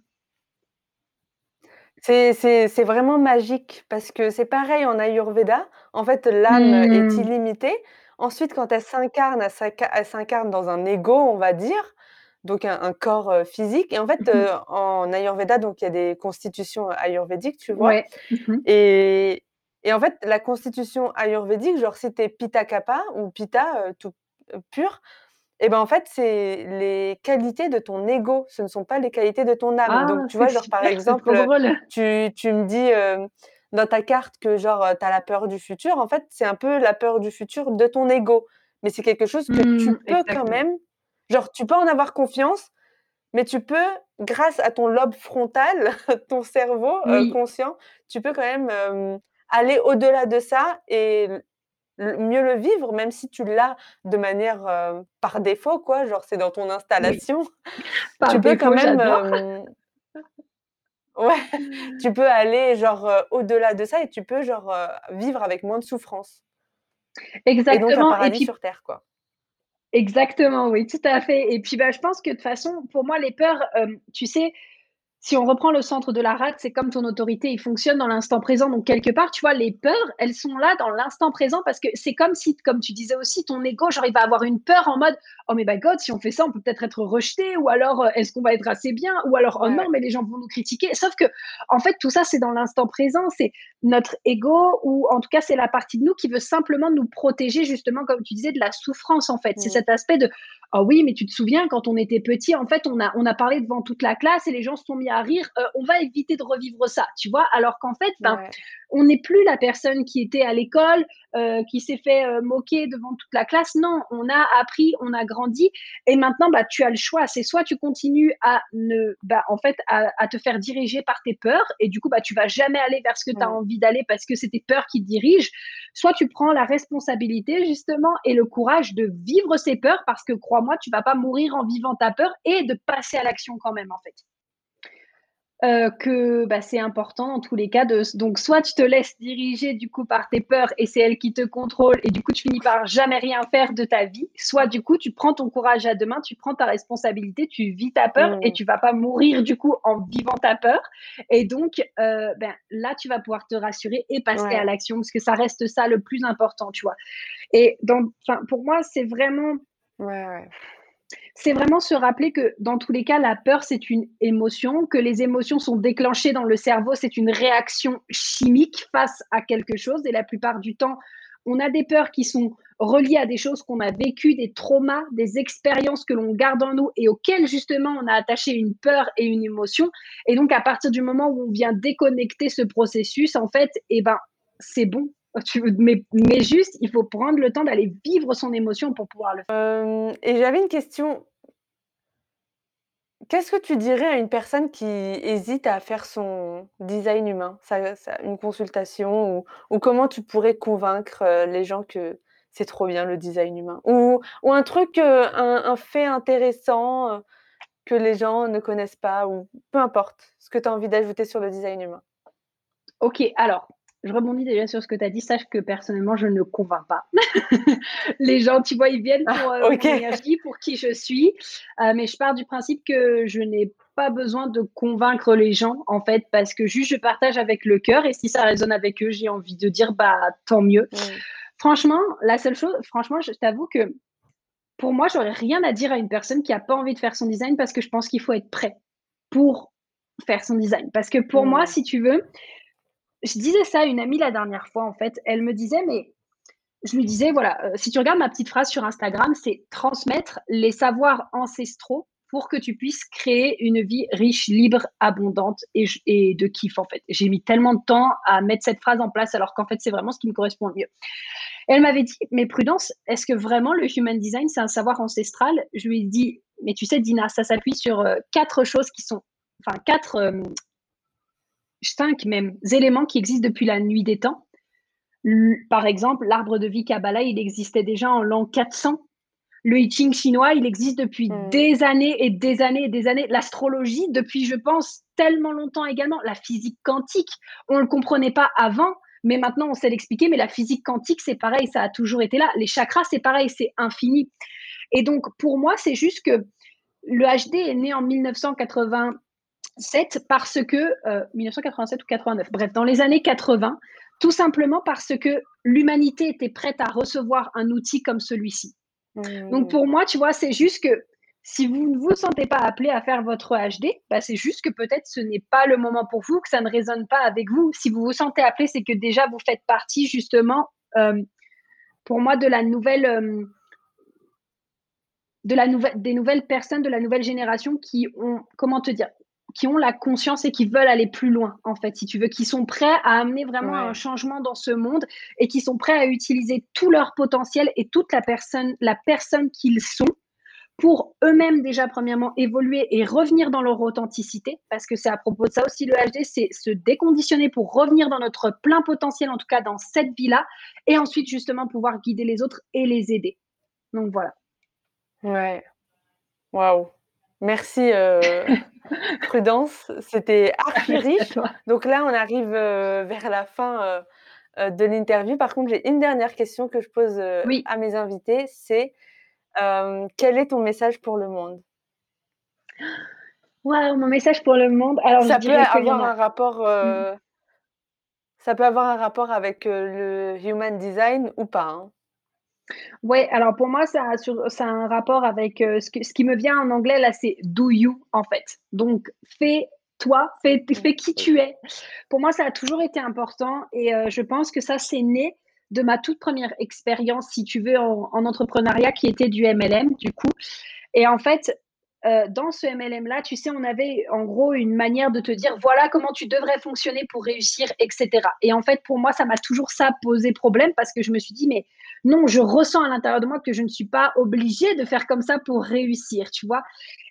Speaker 1: C'est vraiment magique parce que c'est pareil en Ayurveda. En fait, l'âme est
Speaker 2: Mm.
Speaker 1: illimitée. Ensuite, quand elle s'incarne, elle s'inca elle s'incarne dans un ego, on va dire, donc un un corps, heu, physique et en fait, heu,
Speaker 2: Mhm.
Speaker 1: en Ayurveda, donc il y a des constitutions ayurvédiques, tu vois?
Speaker 2: Ouais. Mhm.
Speaker 1: Et et en fait, la constitution ayurvédique, genre si tu es Pitta Kapha ou Pitta, heu, tout, heu, pur, et ben, en fait, c'est les qualités de ton ego, ce ne sont pas les qualités de ton âme.
Speaker 2: Ah,
Speaker 1: Donc tu vois, genre, par exemple, tu tu me dis, dans ta carte que genre, tu as la peur du futur, en fait, c'est un peu la peur du futur de ton ego. Mais c'est quelque chose que tu
Speaker 2: Mm,
Speaker 1: peux quand même genre, tu peux en avoir confiance, mais tu peux, grâce à ton lobe frontal, ton cerveau, conscient, tu peux quand même, aller au-delà de ça et mieux le vivre, même si tu l'as de manière, heu, par défaut quoi, genre c'est dans ton
Speaker 2: oui.
Speaker 1: installation.
Speaker 2: Par
Speaker 1: Tu peux quand même, hem, ouais, tu peux aller genre, heu, au-delà de ça et tu peux genre, vivre avec moins de souffrance et donc un
Speaker 2: Exactement.
Speaker 1: Paradis
Speaker 2: puis
Speaker 1: sur terre, quoi.
Speaker 2: Exactement, oui, tout à fait et puis, bah, je pense que de toute façon, pour moi, les peurs, tu sais, si on reprend le centre de la rate, c'est comme ton autorité, il fonctionne dans l'instant présent. Donc, quelque part, tu vois, les peurs, elles sont là dans l'instant présent parce que c'est comme si, comme tu disais aussi, ton ego, genre, il va avoir une peur en mode Oh, mais by God, si on fait ça, on peut peut-être être rejeté ou alors euh, est-ce qu'on va être assez bien ou alors Oh non, mais les gens vont nous critiquer. Sauf que, en fait, tout ça, c'est dans l'instant présent. C'est notre ego ou en tout cas, c'est la partie de nous qui veut simplement nous protéger, justement, comme tu disais, de la souffrance, en fait. C'est cet aspect de Oh oui, mais tu te souviens, quand on était petit, en fait, on a, on a parlé devant toute la classe et les gens se sont mis à rire, euh, on va éviter de revivre ça, tu vois? Alors qu'en fait, ben, on n'est plus la personne qui était à l'école, euh, qui s'est fait euh, moquer devant toute la classe. Non, on a appris, on a grandi, et maintenant, bah, tu as le choix. C'est soit tu continues à ne, bah, en fait, à, te faire diriger par tes peurs, et du coup, bah, tu vas jamais aller vers ce que tu as envie d'aller parce que c'est tes peurs qui te dirigent. Soit tu prends la responsabilité justement et le courage de vivre ces peurs, parce que crois-moi, tu vas pas mourir en vivant ta peur et de passer à l'action quand même, en fait. Euh, que bah, c'est important dans tous les cas. De, donc, soit tu te laisses diriger du coup par tes peurs et c'est elles qui te contrôlent et du coup tu finis par jamais rien faire de ta vie. Soit du coup tu prends ton courage à deux mains, tu prends ta responsabilité, tu vis ta peur et mmh. tu vas pas mourir du coup en vivant ta peur. Et donc euh, ben, là tu vas pouvoir te rassurer et passer à l'action parce que ça reste ça le plus important, tu vois. Et donc, pour moi c'est vraiment.
Speaker 1: Ouais, ouais
Speaker 2: c'est vraiment se rappeler que dans tous les cas, la peur, c'est une émotion, que les émotions sont déclenchées dans le cerveau, c'est une réaction chimique face à quelque chose. Et la plupart du temps, on a des peurs qui sont reliées à des choses qu'on a vécues, des traumas, des expériences que l'on garde en nous et auxquelles justement on a attaché une peur et une émotion. Et donc à partir du moment où on vient déconnecter ce processus, en fait, eh ben, c'est bon, mais, mais, juste, il faut prendre le temps d'aller vivre son émotion pour pouvoir le faire.
Speaker 1: Euh, et j'avais une question. Qu'est-ce que tu dirais à une personne qui hésite à faire son design humain, une consultation, ou, ou, comment tu pourrais convaincre euh, les gens que c'est trop bien le design humain? Ou, ou un truc, euh, un, un, fait intéressant que les gens ne connaissent pas, ou peu importe ce que tu as envie d'ajouter sur le design humain?
Speaker 2: Ok, alors je rebondis déjà sur ce que tu as dit. Sache que personnellement, je ne convainc pas. les gens, tu vois, ils viennent pour euh, énergie, pour qui je suis. Euh, mais je pars du principe que je n'ai pas besoin de convaincre les gens, en fait, parce que juste je partage avec le cœur. Et si ça résonne avec eux, j'ai envie de dire, bah, tant mieux. Franchement, la seule chose, franchement, je t'avoue que pour moi, j'aurais rien à dire à une personne qui n'a pas envie de faire son design parce que je pense qu'il faut être prêt pour faire son design. Parce que pour moi, si tu veux, je disais ça à une amie la dernière fois, en fait. Elle me disait, mais je lui disais, voilà, euh, si tu regardes ma petite phrase sur Instagram, c'est transmettre les savoirs ancestraux pour que tu puisses créer une vie riche, libre, abondante et, de kiff, en fait. J'ai mis tellement de temps à mettre cette phrase en place, alors qu'en fait, c'est vraiment ce qui me correspond le mieux. elle m'avait dit, mais Prudence, est-ce que vraiment le human design, c'est un savoir ancestral? Je lui ai dit, mais tu sais, Dina, ça s'appuie sur euh, quatre choses qui sont, enfin, quatre euh, cinq même éléments qui existent depuis la nuit des temps. Par exemple, l'arbre de vie Kabbalah, il existait déjà en l'an 400. Le I Ching chinois, il existe depuis hmm. des années et des années et des années. L'astrologie, depuis, je pense, tellement longtemps également. La physique quantique, on ne le comprenait pas avant, mais maintenant on sait l'expliquer. Mais la physique quantique, c'est pareil, ça a toujours été là. Les chakras, c'est pareil, c'est infini. Et donc, pour moi, c'est juste que le HD est né en 1980 parce que, 1987 euh, ou 89, bref, dans les années 80, tout simplement parce que l'humanité était prête à recevoir un outil comme celui-ci. Donc pour moi, tu vois, c'est juste que si vous ne vous sentez pas appelé à faire votre HD, bah c'est juste que peut-être ce n'est pas le moment pour vous, que ça ne résonne pas avec vous. Si vous vous sentez appelé, c'est que déjà vous faites partie justement, euh, pour moi, de la nouvelle... Euh, de la nouvelle, des nouvelles personnes de la nouvelle génération qui ont, comment te dire, qui ont la conscience et qui veulent aller plus loin, en fait, si tu veux, qui sont prêts à amener vraiment un changement dans ce monde et qui sont prêts à utiliser tout leur potentiel et toute la personne, la personne qu'ils sont pour eux-mêmes déjà premièrement évoluer et revenir dans leur authenticité, parce que c'est à propos de ça aussi le HD, c'est se déconditionner pour revenir dans notre plein potentiel, en tout cas dans cette vie-là, et ensuite justement pouvoir guider les autres et les aider. Donc voilà.
Speaker 1: Ouais. Waouh. Merci euh, Prudence, c'était archi riche. Donc là, on arrive euh, vers la fin euh, de l'interview. Par contre, j'ai une dernière question que je pose à mes invités, c'est quel est ton message pour le monde?
Speaker 2: Wow, mon message pour le monde. Alors,
Speaker 1: ça
Speaker 2: je
Speaker 1: peut avoir un rapport.
Speaker 2: Mmh.
Speaker 1: Ça peut avoir un rapport avec le human design ou pas. Hein?
Speaker 2: Ouais, alors pour moi, ça a, sur, ça a un rapport avec ce, ce qui me vient en anglais, là, c'est do you, en fait. Donc, fais toi, fais, fais qui tu es. Pour moi, ça a toujours été important et je pense que ça, c'est né de ma toute première expérience, si tu veux, en, en, entrepreneuriat, qui était du MLM, du coup. Et en fait, euh, dans ce MLM-là, tu sais, on avait en gros une manière de te dire voilà comment tu devrais fonctionner pour réussir, etc. Et en fait, pour moi, ça m'a toujours ça posé problème parce que je me suis dit, mais non, je ressens à l'intérieur de moi que je ne suis pas obligée de faire comme ça pour réussir, tu vois.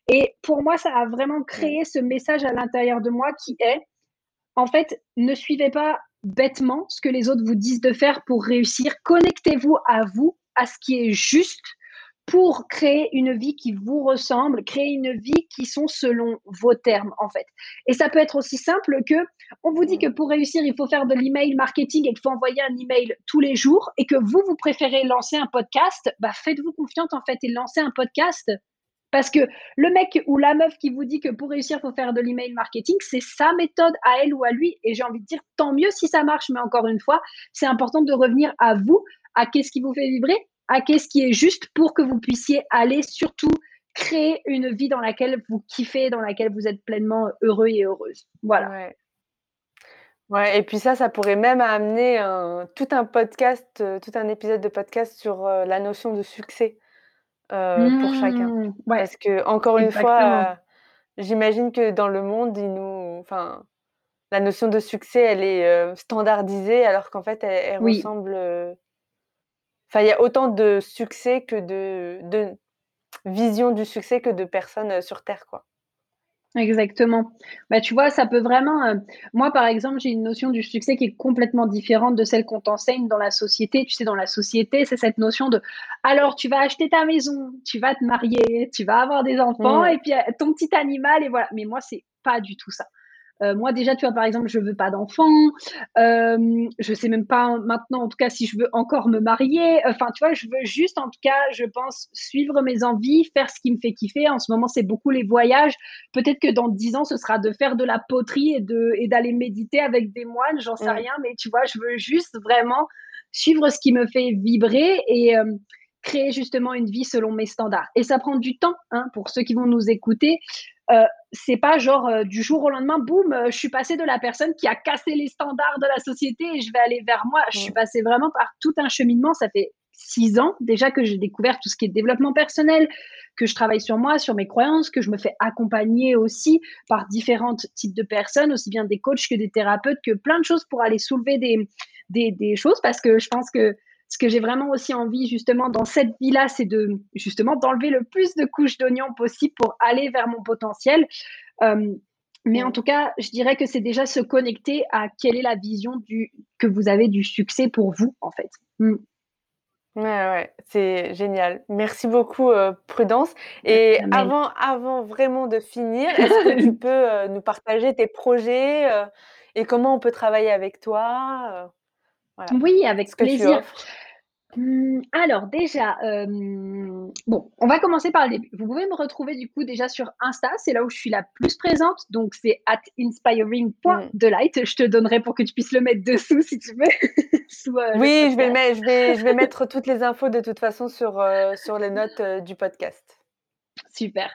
Speaker 2: Et pour moi, ça a vraiment créé ce message à l'intérieur de moi qui est, en fait, ne suivez pas bêtement ce que les autres vous disent de faire pour réussir. Connectez-vous à vous, à ce qui est juste pour créer une vie qui vous ressemble, créer une vie qui sont selon vos termes en fait. Et ça peut être aussi simple que on vous dit que pour réussir, il faut faire de l'email marketing et qu'il faut envoyer un email tous les jours et que vous vous préférez lancer un podcast, bah faites-vous confiance en fait et lancez un podcast parce que le mec ou la meuf qui vous dit que pour réussir, il faut faire de l'email marketing, c'est sa méthode à elle ou à lui. Et j'ai envie de dire, tant mieux si ça marche, mais encore une fois, c'est important de revenir à vous, à qu'est-ce qui vous fait vibrer, à qu'est-ce qui est juste pour que vous puissiez aller surtout créer une vie dans laquelle vous kiffez, dans laquelle vous êtes pleinement heureux et heureuse. Voilà.
Speaker 1: Ouais. ouais et puis ça, ça pourrait même amener un, tout un podcast, euh, tout un épisode de podcast sur euh, la notion de succès euh, pour chacun. Mmh, ouais. Parce que, encore une fois, j'imagine que dans le monde, il nous, enfin, la notion de succès, elle est standardisée, alors qu'en fait, elle, oui. ressemble Enfin, il y a autant de succès que de, de vision du succès que de personnes euh, sur Terre, quoi.
Speaker 2: Exactement. Bah, tu vois, ça peut vraiment. Euh, moi, par exemple, j'ai une notion du succès qui est complètement différente de celle qu'on t'enseigne dans la société. Tu sais, dans la société, c'est cette notion de alors, tu vas acheter ta maison, tu vas te marier, tu vas avoir des enfants, et puis euh, ton petit animal, et voilà. Mais moi, c'est pas du tout ça. Euh, moi, déjà, tu vois, par exemple, je veux pas d'enfant. Euh, je sais même pas maintenant, en tout cas, si je veux encore me marier. Enfin, tu vois, je veux juste, en tout cas, je pense, suivre mes envies, faire ce qui me fait kiffer. En ce moment, c'est beaucoup les voyages. Peut-être que dans dix ans, ce sera de faire de la poterie et de et d'aller méditer avec des moines. J'en sais rien, mais tu vois, je veux juste vraiment suivre ce qui me fait vibrer et euh, créer justement une vie selon mes standards. Et ça prend du temps, hein, pour ceux qui vont nous écouter. Euh, c'est pas genre euh, du jour au lendemain, boum, euh, je suis passée de la personne qui a cassé les standards de la société et je vais aller vers moi. Je suis passée vraiment par tout un cheminement. Ça fait six ans déjà que j'ai découvert tout ce qui est développement personnel, que je travaille sur moi, sur mes croyances, que je me fais accompagner aussi par différents types de personnes, aussi bien des coachs que des thérapeutes, que plein de choses pour aller soulever des, des, des choses parce que je pense que ce que j'ai vraiment aussi envie justement dans cette vie-là, c'est de justement d'enlever le plus de couches d'oignons possible pour aller vers mon potentiel. Euh, mais en tout cas, je dirais que c'est déjà se connecter à quelle est la vision du, que vous avez du succès pour vous, en fait.
Speaker 1: Mm. Ouais, ouais, c'est génial. Merci beaucoup, euh, Prudence. Et avant, avant vraiment de finir, est-ce que tu peux euh, nous partager tes projets et comment on peut travailler avec toi
Speaker 2: Oui, avec plaisir. Mmh, alors déjà, bon, on va commencer par le début. Vous pouvez me retrouver du coup déjà sur Insta, c'est là où je suis la plus présente, donc c'est at inspiring.delight. Je te donnerai pour que tu puisses le mettre dessous si tu veux.
Speaker 1: Euh, oui, je vais, je, vais, je vais mettre toutes les infos de toute façon sur, euh, sur les notes euh, du podcast.
Speaker 2: Super.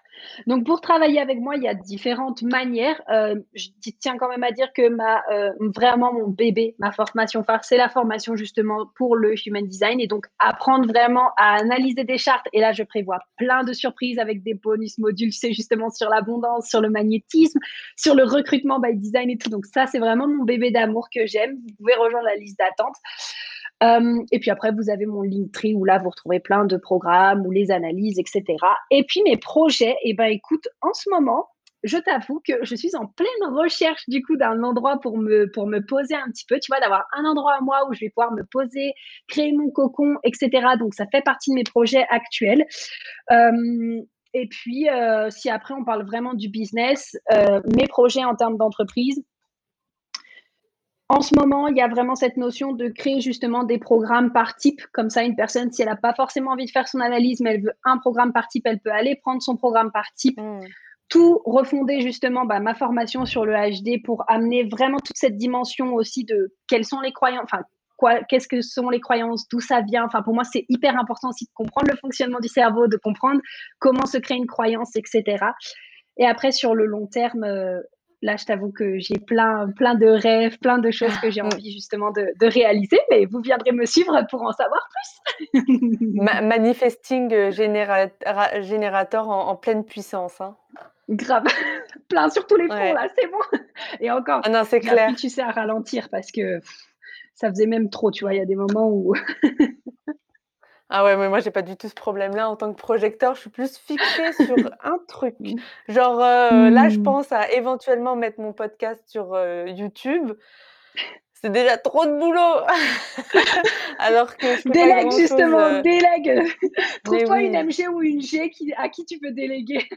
Speaker 2: Donc pour travailler avec moi, il y a différentes manières. Euh, je tiens quand même à dire que ma, euh, vraiment mon bébé, ma formation phare, c'est la formation justement pour le Human Design et donc apprendre vraiment à analyser des chartes. Et là, je prévois plein de surprises avec des bonus modules, c'est justement sur l'abondance, sur le magnétisme, sur le recrutement by design et tout. Donc ça, c'est vraiment mon bébé d'amour que j'aime. Vous pouvez rejoindre la liste d'attente. Euh, et puis après, vous avez mon Linktree où là, vous retrouvez plein de programmes ou les analyses, etc. Et puis mes projets, et eh ben écoute, en ce moment, je t'avoue que je suis en pleine recherche du coup d'un endroit pour me, pour me poser un petit peu, tu vois, d'avoir un endroit à moi où je vais pouvoir me poser, créer mon cocon, etc. Donc ça fait partie de mes projets actuels. Euh, et puis, euh, si après on parle vraiment du business, mes projets en termes d'entreprise, en ce moment, il y a vraiment cette notion de créer justement des programmes par type. Comme ça, une personne, si elle n'a pas forcément envie de faire son analyse, mais elle veut un programme par type, elle peut aller prendre son programme par type. Mmh. tout refonder justement bah, ma formation sur le HD pour amener vraiment toute cette dimension aussi de quelles sont les croyances, enfin quoi, qu'est-ce que sont les croyances, d'où ça vient. Enfin pour moi c'est hyper important aussi de comprendre le fonctionnement du cerveau, de comprendre comment se crée une croyance, etc. Et après sur le long terme, euh, là je t'avoue que j'ai plein plein de rêves, plein de choses que j'ai ah, envie justement de, réaliser, mais vous viendrez me suivre pour en savoir plus.
Speaker 1: manifesting euh, générateur en, pleine puissance. Hein.
Speaker 2: Grave, plein sur tous les fronts là, c'est bon. Et encore,
Speaker 1: ah non, c'est clair.
Speaker 2: tu sais à ralentir parce que ça faisait même trop, tu vois. Il y a des moments où.
Speaker 1: Ah ouais, mais moi j'ai pas du tout ce problème-là en tant que projecteur. Je suis plus fixée sur un truc. Mmh. Genre euh, là, je mmh. pense à éventuellement mettre mon podcast sur euh, YouTube. C'est déjà trop de boulot. Alors que je
Speaker 2: délègue justement, euh, délègue. Trouve-toi une MG ou une G qui, à qui tu peux déléguer.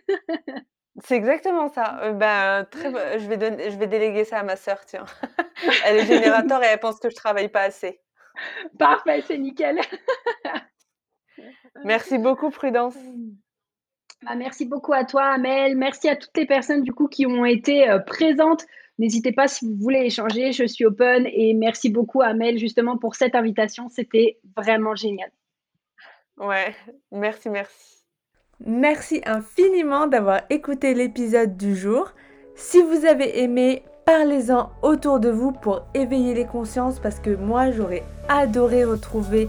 Speaker 1: C'est exactement ça. Ben, très je vais je vais déléguer ça à ma sœur, tiens. Elle est générateur et elle pense que je travaille pas assez.
Speaker 2: Parfait, c'est nickel.
Speaker 1: Merci beaucoup, Prudence.
Speaker 2: Bah, merci beaucoup à toi, Amel. Merci à toutes les personnes du coup qui ont été euh, présentes. N'hésitez pas si vous voulez échanger, je suis open et merci beaucoup Amel justement pour cette invitation. C'était vraiment génial.
Speaker 1: Ouais, merci, merci. Merci infiniment d'avoir écouté l'épisode du jour. Si vous avez aimé, parlez-en autour de vous pour éveiller les consciences parce que moi j'aurais adoré retrouver